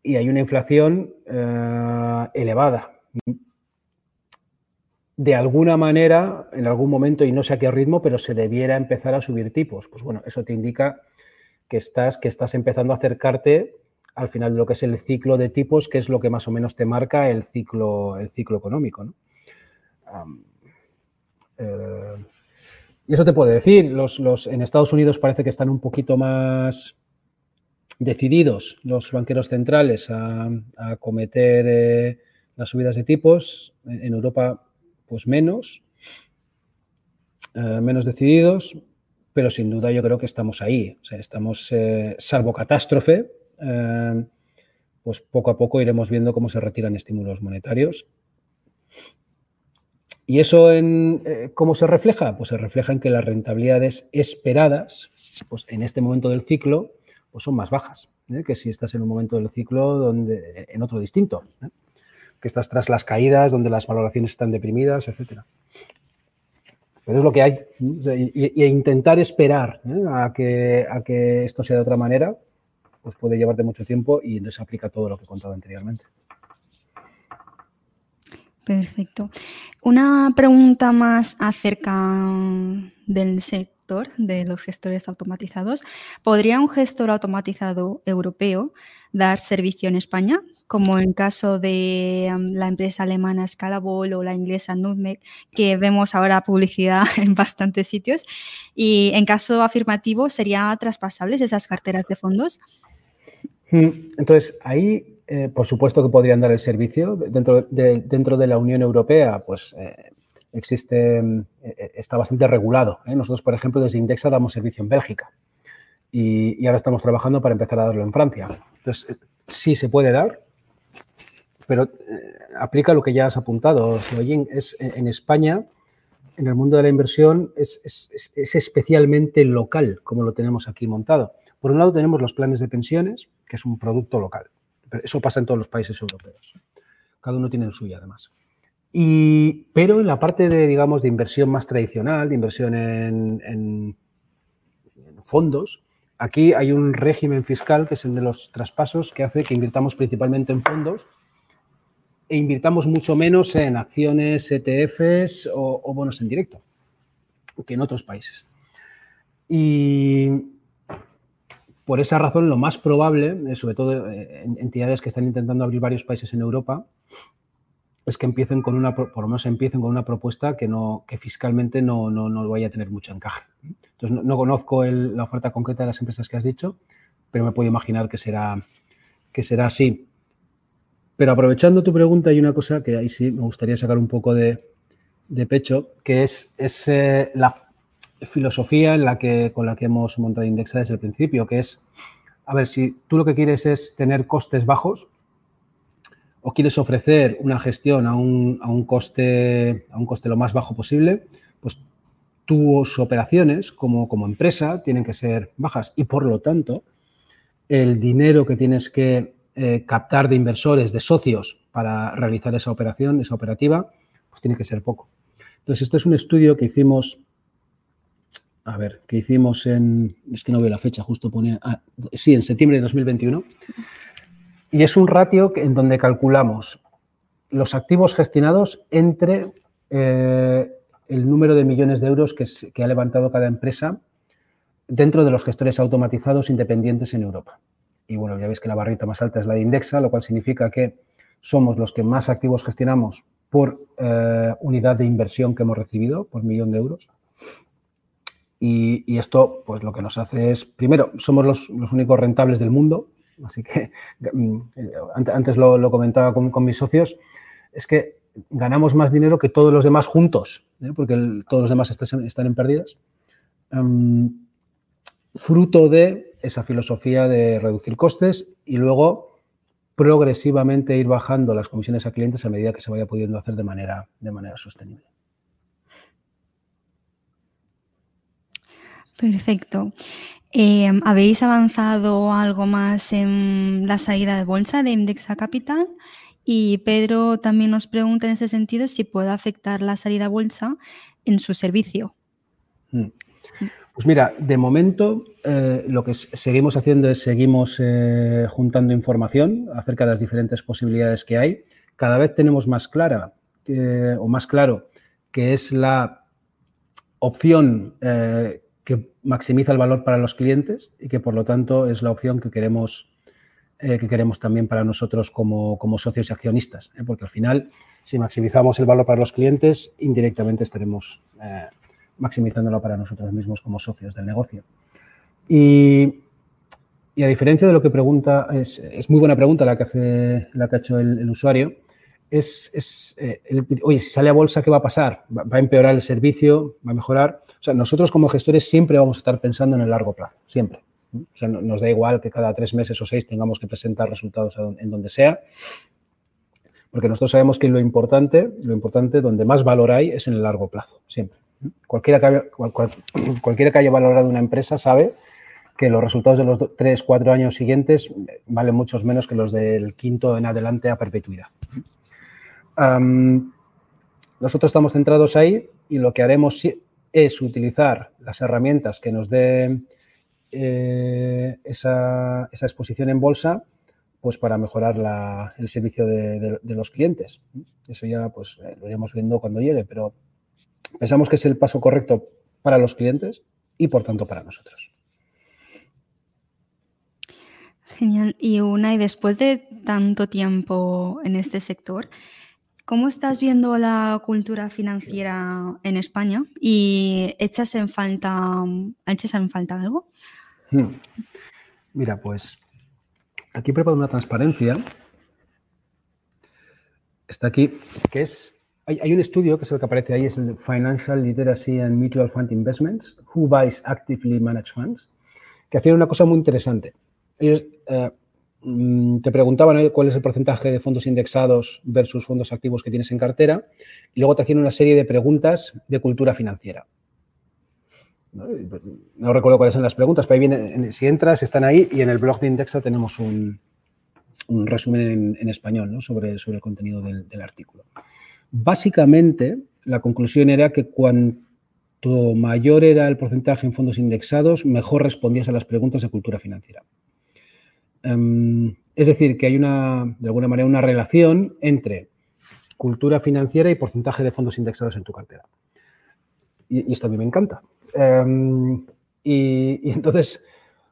y hay una inflación eh, elevada de alguna manera, en algún momento, y no sé a qué ritmo, pero se debiera empezar a subir tipos. Pues bueno, eso te indica que estás, que estás empezando a acercarte al final de lo que es el ciclo de tipos, que es lo que más o menos te marca el ciclo, el ciclo económico. Eh, y eso te puedo decir, los, los, en Estados Unidos parece que están un poquito más decididos los banqueros centrales a, cometer eh, las subidas de tipos. En Europa pues menos, eh, menos decididos, pero sin duda yo creo que estamos ahí. O sea, estamos, eh, salvo catástrofe, eh, pues poco a poco iremos viendo cómo se retiran estímulos monetarios. ¿Y eso en cómo se refleja? Pues se refleja en que las rentabilidades esperadas, pues en este momento del ciclo, pues son más bajas que si estás en un momento del ciclo donde, en otro distinto que estás tras las caídas, donde las valoraciones están deprimidas, etcétera. Pero es lo que hay. Y, intentar esperar ¿eh? a, que, a que esto sea de otra manera, pues puede llevarte mucho tiempo y entonces aplica todo lo que he contado anteriormente. Perfecto. Una pregunta más acerca del de los gestores automatizados. ¿Podría un gestor automatizado europeo dar servicio en España? como en caso de la empresa alemana Scalable o la inglesa Nutmeg, que vemos ahora publicidad en bastantes sitios. Y en caso afirmativo, ¿serían traspasables esas carteras de fondos? Mm, entonces, ahí, eh, por supuesto que podrían dar el servicio. Dentro de, dentro de la Unión Europea, pues eh, existe, mm, eh, está bastante regulado. Nosotros, por ejemplo, desde Indexa damos servicio en Bélgica. Y, ahora estamos trabajando para empezar a darlo en Francia. Entonces, sí se puede dar, pero eh, aplica lo que ya has apuntado, es, en España, en el mundo de la inversión, es, especialmente local, como lo tenemos aquí montado. Por un lado tenemos los planes de pensiones, que es un producto local. eso pasa en todos los países europeos. Cada uno tiene el suyo, además. Pero en la parte de, digamos, de inversión más tradicional, de inversión en fondos, aquí hay un régimen fiscal, que es el de los traspasos, que hace que invirtamos principalmente en fondos e invirtamos mucho menos en acciones, ETFs o, bonos en directo que en otros países. Y por esa razón, lo más probable, eh, sobre todo eh, en entidades que están intentando abrir varios países en Europa, es que empiecen con una, por lo menos empiecen con una propuesta que, no, que fiscalmente no, no, vaya a tener mucho encaje. Entonces, no, conozco la oferta concreta de las empresas que has dicho, pero me puedo imaginar que será, que será así. Pero aprovechando tu pregunta, hay una cosa que ahí sí me gustaría sacar un poco de, pecho, que es, eh, la filosofía en la que, con la que hemos montado Indexa desde el principio, que es, a ver, si tú lo que quieres es tener costes bajos o quieres ofrecer una gestión a un, a un coste, a un coste lo más bajo posible, pues tus operaciones como, como empresa tienen que ser bajas y por lo tanto el dinero que tienes que eh, captar de inversores, de socios para realizar esa operación, esa operativa, pues tiene que ser poco. Entonces, esto es un estudio que hicimos, a ver, que hicimos en, es que no veo la fecha, justo pone, ah, sí, en septiembre de 2021, y es un ratio en donde calculamos los activos gestionados entre eh, el número de millones de euros que, ha levantado cada empresa dentro de los gestores automatizados independientes en Europa. Y bueno, ya veis que la barrita más alta es la de Indexa, lo cual significa que somos los que más activos gestionamos por eh, unidad de inversión que hemos recibido, por millón de euros. Y, esto, pues lo que nos hace es, primero, somos los, únicos rentables del mundo, así que mm, antes lo, comentaba con, mis socios, es que ganamos más dinero que todos los demás juntos, ¿eh? porque todos los demás están, en pérdidas, em, fruto de esa filosofía de reducir costes y luego progresivamente ir bajando las comisiones a clientes a medida que se vaya pudiendo hacer de manera, de manera sostenible. Perfecto. Em, ¿Habéis avanzado algo más en la salida de bolsa de Indexa Capital? Y Pedro también nos pregunta en ese sentido si puede afectar la salida a bolsa en su servicio. Mm. Pues mira, de momento eh, lo que seguimos haciendo es seguimos eh, juntando información acerca de las diferentes posibilidades que hay. Cada vez tenemos más clara o más claro que es la opción eh, que maximiza el valor para los clientes y que por lo tanto es la opción que queremos, eh, que queremos también para nosotros como, socios y accionistas, ¿eh? porque al final si maximizamos el valor para los clientes, indirectamente estaremos eh, maximizándolo para nosotros mismos como socios del negocio. Y, a diferencia de lo que pregunta, es, muy buena pregunta la que, hace, la que ha hecho el usuario, es, eh, oye, si sale a bolsa, ¿qué va a pasar? ¿Va, a empeorar el servicio? ¿Va a mejorar? O sea, nosotros como gestores siempre vamos a estar pensando en el largo plazo, siempre. O sea, nos da igual que cada tres meses o seis tengamos que presentar resultados en donde sea, porque nosotros sabemos que lo importante, lo importante, donde más valor hay es en el largo plazo, siempre. Cualquiera que haya, cualquiera que haya valorado una empresa sabe que los resultados de los tres, cuatro años siguientes valen muchos menos que los del quinto en adelante a perpetuidad nosotros estamos centrados ahí y lo que haremos es utilizar las herramientas que nos den eh, esa, exposición en bolsa pues para mejorar el servicio de, los clientes. Eso ya pues eh, lo iremos viendo cuando llegue, pero pensamos que es el paso correcto para los clientes y por tanto para nosotros. Genial. Y una, y después de tanto tiempo en este sector, ¿Cómo estás viendo la cultura financiera en España y echas en falta, echas en falta algo? Hmm. Mira, pues aquí preparo una transparencia. Está aquí, que es, hay, un estudio que es el que aparece ahí, es el Financial Literacy and Mutual Fund Investments, Who Buys Actively Managed Funds, que hacía una cosa muy interesante. Ellos eh, te preguntaban cuál es el porcentaje de fondos indexados versus fondos activos que tienes en cartera y luego te hacían una serie de preguntas de cultura financiera. No, recuerdo cuáles son las preguntas, pero ahí viene, si entras, están ahí y en el blog de Indexa tenemos un, resumen en, español sobre, sobre el contenido del, del artículo. Básicamente, la conclusión era que cuanto mayor era el porcentaje en fondos indexados, mejor respondías a las preguntas de cultura financiera. Em, es decir, que hay una, de alguna manera, una relación entre cultura financiera y porcentaje de fondos indexados en tu cartera. Y, esto a mí me encanta. Em, y, entonces,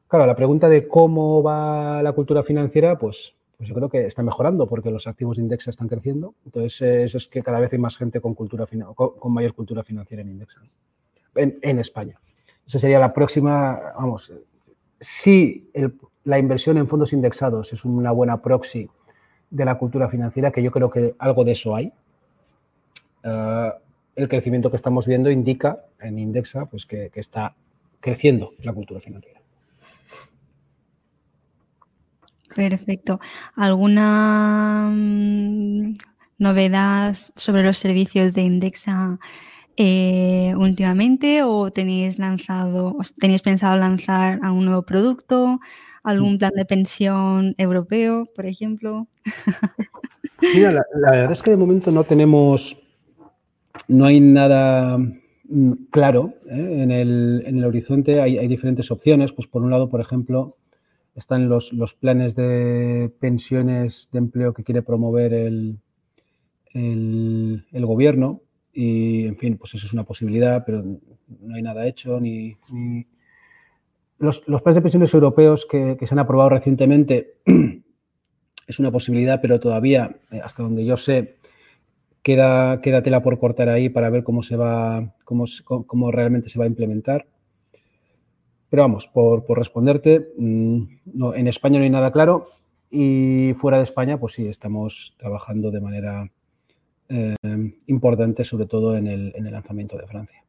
claro, la pregunta de cómo va la cultura financiera, pues, pues yo creo que está mejorando porque los activos de Indexa están creciendo. Entonces, eso es que cada vez hay más gente con, cultura, con, mayor cultura financiera en Indexa, en, en España. Esa sería la próxima, vamos, si el, la inversión en fondos indexados es una buena proxy de la cultura financiera, que yo creo que algo de eso hay. Eh, el crecimiento que estamos viendo indica en Indexa pues, que, está creciendo la cultura financiera. Perfecto. ¿Alguna mm, novedad sobre los servicios de Indexa eh, últimamente o tenéis lanzado, tenéis pensado lanzar algún nuevo producto? Algún plan de pensión europeo, por ejemplo? Mira, la, verdad es que de momento no tenemos, no hay nada mm, claro ¿eh? en, el, horizonte. Hay, diferentes opciones. Pues por un lado, por ejemplo, están los, planes de pensiones de empleo que quiere promover el, el, gobierno. Y, en fin, pues eso es una posibilidad, pero no hay nada hecho ni los, planes de pensiones europeos que, se han aprobado recientemente es una posibilidad, pero todavía, eh, hasta donde yo sé, queda, queda tela por cortar ahí para ver cómo se va, cómo, realmente se va a implementar. Pero vamos, por, responderte, mm, no, en España no hay nada claro y fuera de España, pues sí, estamos trabajando de manera eh, importante, sobre todo en el lanzamiento de Francia.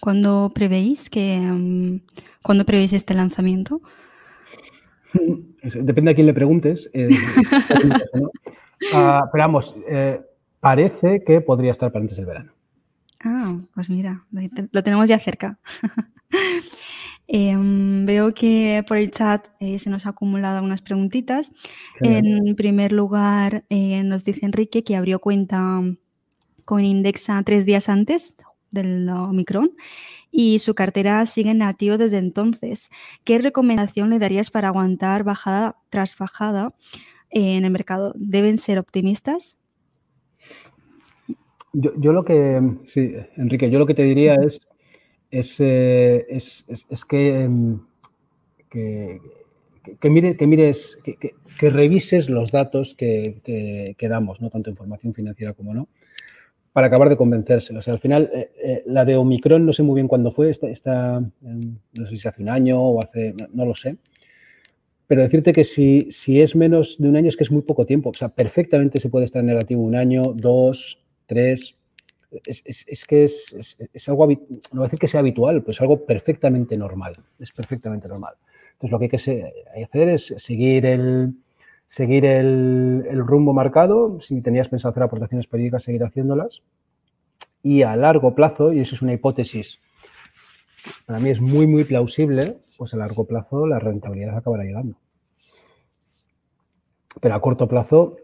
¿Cuándo prevéis que cuando prevéis este lanzamiento? Depende a quién le preguntes. Eh, ah, pero vamos, eh, parece que podría estar para antes del verano. Ah, pues mira, lo tenemos ya cerca. Em, veo que por el chat eh, se nos ha acumulado algunas preguntitas. En primer lugar, nos dice Enrique que abrió cuenta con Indexa tres días antes, del Omicron y su cartera sigue en negativo desde entonces. ¿Qué recomendación le darías para aguantar bajada tras bajada en el mercado? ¿Deben ser optimistas? Yo, lo que, sí, Enrique, yo lo que te diría es, es, eh, em, que, que, mire, que mires, que, revises los datos que, que, damos, no tanto información financiera como no, para acabar de convencerse. O sea, al final, eh, eh, la de Omicron, no sé muy bien cuándo fue, está, no sé si hace un año o hace, no, lo sé. Pero decirte que si, si es menos de un año es que es muy poco tiempo. O sea, perfectamente se puede estar negativo un año, dos, tres. Es, es, que es, es, algo, no voy a decir que sea habitual, pero es algo perfectamente normal. Es perfectamente normal. Entonces, lo que hay que hacer es seguir el, seguir el, rumbo marcado, si tenías pensado hacer aportaciones periódicas, seguir haciéndolas. Y a largo plazo, y eso es una hipótesis, para mí es muy, muy plausible, pues a largo plazo la rentabilidad acabará llegando. Pero a corto plazo,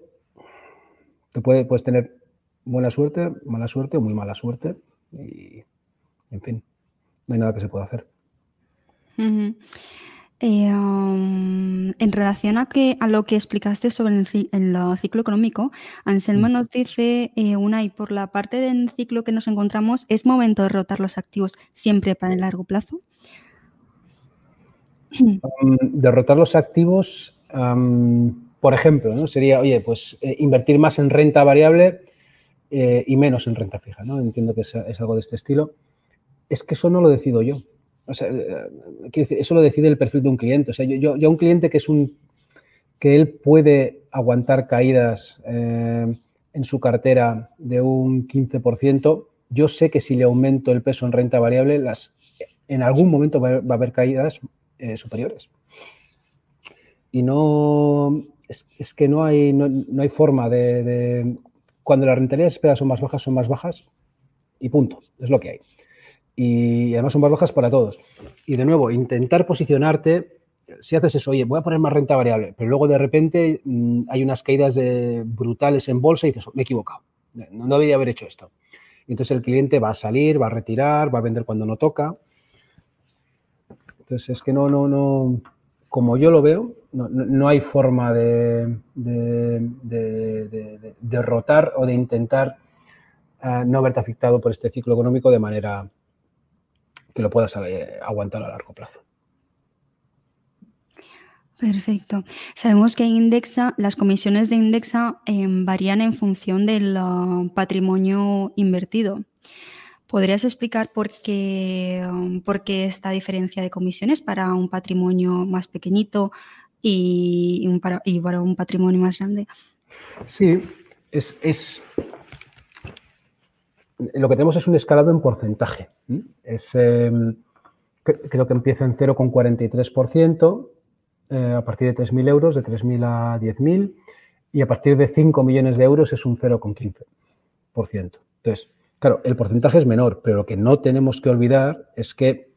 te puede, puedes tener buena suerte, mala suerte o muy mala suerte. Y, en fin, no hay nada que se pueda hacer. Eh, um, en relación a, que, a lo que explicaste sobre el, ciclo económico, Anselmo mm. nos dice, eh, una, y por la parte del ciclo que nos encontramos, ¿es momento de rotar los activos siempre para el largo plazo? Um, derrotar los activos, um, por ejemplo, ¿no? sería, oye, pues eh, invertir más en renta variable y menos en renta fija, ¿no? Entiendo que es algo de este estilo. Es que eso no lo decido yo. O sea, eh, decir, eso lo decide el perfil de un cliente. O sea, yo, yo, un cliente que es un que él puede aguantar caídas eh, en su cartera de un 15%, yo sé que si le aumento el peso en renta variable, las, en algún momento va, a haber caídas eh, superiores. Y no, es, que no hay, no, hay forma de, de, Cuando las rentabilidades esperadas son más bajas, son más bajas y punto. Es lo que hay y además son más bajas para todos. Y de nuevo, intentar posicionarte, si haces eso, oye, voy a poner más renta variable, pero luego de repente mm, hay unas caídas brutales en bolsa y dices, me he equivocado, no, debería haber hecho esto. entonces el cliente va a salir, va a retirar, va a vender cuando no toca. Entonces es que no, no, no, como yo lo veo, no, hay forma de, de, derrotar o de intentar eh, no verte afectado por este ciclo económico de manera que lo puedas eh, aguantar a largo plazo. Perfecto. Sabemos que Indexa, las comisiones de Indexa em, varían en función del uh, patrimonio invertido. ¿Podrías explicar por qué, um, por qué esta diferencia de comisiones para un patrimonio más pequeñito y, para, un patrimonio más grande? Sí, es, es, lo que tenemos es un escalado en porcentaje. Es, em, creo que empieza en 0,43%, eh, a partir de 3.000 euros, de 3.000 a 10.000, y a partir de 5 millones de euros es un 0,15%. Entonces, claro, el porcentaje es menor, pero lo que no tenemos que olvidar es que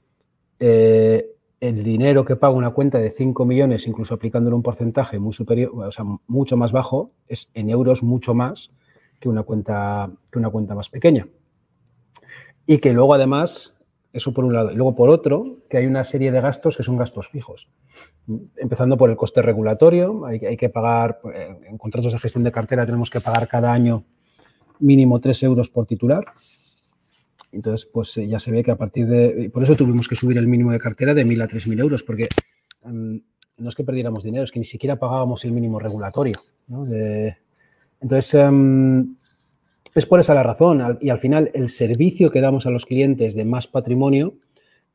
eh, el dinero que paga una cuenta de 5 millones, incluso aplicándole un porcentaje muy superior, o sea, mucho más bajo, es en euros mucho más que una cuenta, que una cuenta más pequeña. Y que luego además, eso por un lado, y luego por otro, que hay una serie de gastos que son gastos fijos. Empezando por el coste regulatorio, hay, hay que pagar, eh, en contratos de gestión de cartera tenemos que pagar cada año mínimo 3 euros por titular. Entonces, pues ya se ve que a partir de... Por eso tuvimos que subir el mínimo de cartera de 1.000 a 3.000 euros, porque mm, no es que perdiéramos dinero, es que ni siquiera pagábamos el mínimo regulatorio. Entonces, em, es por esa la razón. Y al final, el servicio que damos a los clientes de más patrimonio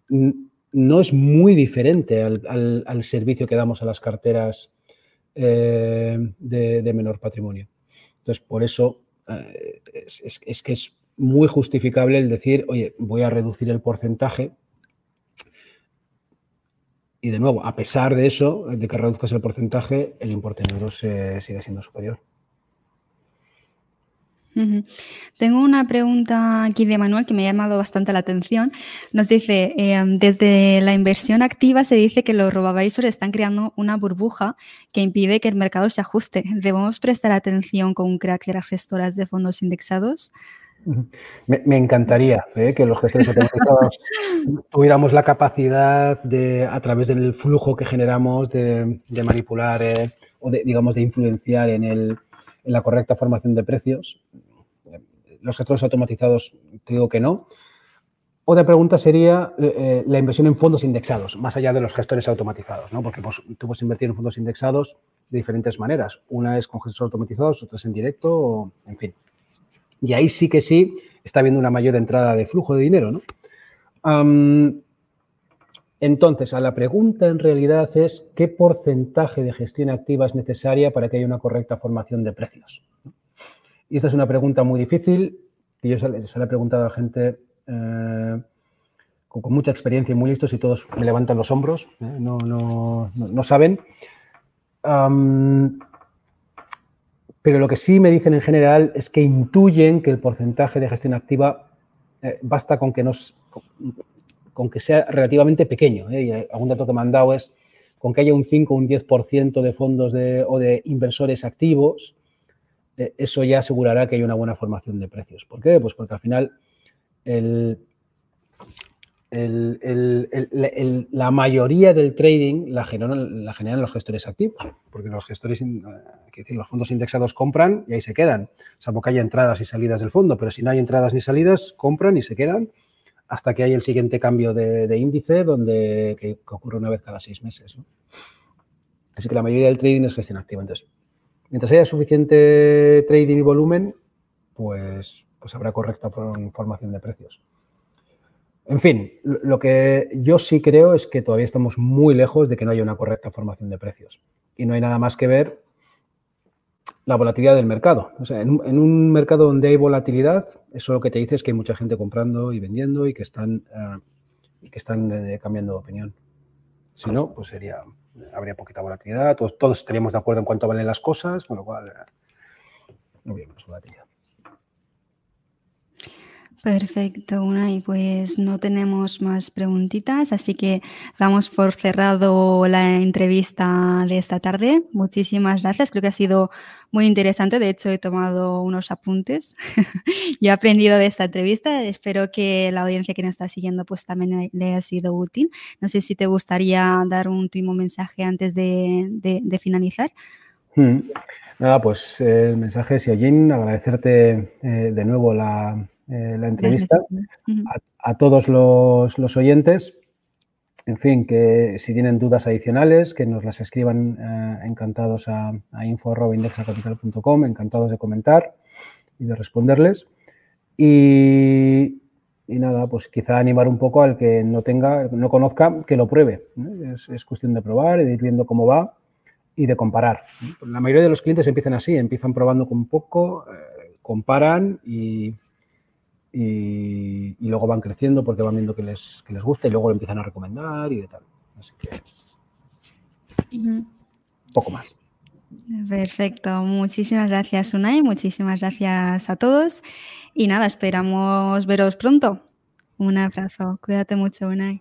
no es muy diferente al, servicio que damos a las carteras eh, de, menor patrimonio. Entonces, por eso eh, es, que es muy justificable el decir, oye, voy a reducir el porcentaje. Y de nuevo, a pesar de eso, de que reduzcas el porcentaje, el importe en euros sigue siendo superior. Tengo una pregunta aquí de Manuel que me ha llamado bastante la atención. Nos dice, em, desde la inversión activa se dice que los robavisors están creando una burbuja que impide que el mercado se ajuste. ¿Debemos prestar atención con un crack de las gestoras de fondos indexados? Me, encantaría ¿eh? que los gestores automatizados tuviéramos la capacidad de, a través del flujo que generamos, de, manipular eh, o de, digamos, de influenciar en la correcta formación de precios. Los gestores automatizados, te digo que no. Otra pregunta sería eh, eh, la inversión en fondos indexados, más allá de los gestores automatizados, ¿no? porque pues, tú puedes invertir en fondos indexados de diferentes maneras. Una es con gestores automatizados, otra es en directo, en fin. Y ahí sí que sí está habiendo una mayor entrada de flujo de dinero. ¿no? Entonces, a la pregunta en realidad es qué porcentaje de gestión activa es necesaria para que haya una correcta formación de precios. Y esta es una pregunta muy difícil que yo se la he preguntado a gente eh, con, mucha experiencia y muy listos y todos me levantan los hombros, ¿eh? no, saben. pero lo que sí me dicen en general es que intuyen que el porcentaje de gestión activa eh, basta con que nos con que sea relativamente pequeño. Y algún dato que me han dado es con que haya un 5 o un 10% de fondos o de inversores activos, eso ya asegurará que hay una buena formación de precios. ¿Por qué? Pues porque al final la mayoría del trading la generan, la los gestores activos, porque los gestores, eh, decir, los fondos indexados compran y ahí se quedan, salvo que haya entradas y salidas del fondo, pero si no hay entradas ni salidas, compran y se quedan hasta que hay el siguiente cambio de, índice donde, que, ocurre una vez cada seis meses. Así que la mayoría del trading es gestión activa. Entonces, mientras haya suficiente trading y volumen, pues, pues habrá correcta formación de precios. En fin, lo que yo sí creo es que todavía estamos muy lejos de que no haya una correcta formación de precios. Y no hay nada más que ver la volatilidad del mercado. O sea, en un, mercado donde hay volatilidad, eso lo que te dice es que hay mucha gente comprando y vendiendo y que están, eh, que están eh, cambiando de opinión. Si no, pues sería, habría poquita volatilidad, todos, todos estaríamos de acuerdo en cuánto valen las cosas, con lo cual no habría más volatilidad. Perfecto, Unai. Pues no tenemos más preguntitas, así que damos por cerrado la entrevista de esta tarde. Muchísimas gracias. Creo que ha sido muy interesante. De hecho, he tomado unos apuntes y he aprendido de esta entrevista. Espero que la audiencia que nos está siguiendo pues también le haya sido útil. No sé si te gustaría dar un último mensaje antes de, finalizar. Hmm. Nada, pues el mensaje es, Yojin, agradecerte eh, de nuevo la, eh, la entrevista, a, todos los, oyentes. En fin, que si tienen dudas adicionales, que nos las escriban eh, encantados a, a info.indexacapital.com, encantados de comentar y de responderles. Y, nada, pues quizá animar un poco al que no tenga, no conozca, que lo pruebe. Es, cuestión de probar y de ir viendo cómo va y de comparar. La mayoría de los clientes empiezan así, empiezan probando con poco, eh, comparan y, y, luego van creciendo porque van viendo que les, que les gusta y luego lo empiezan a recomendar y de tal. Así que poco más. Perfecto, muchísimas gracias Unai, muchísimas gracias a todos y nada, esperamos veros pronto. Un abrazo, cuídate mucho Unai.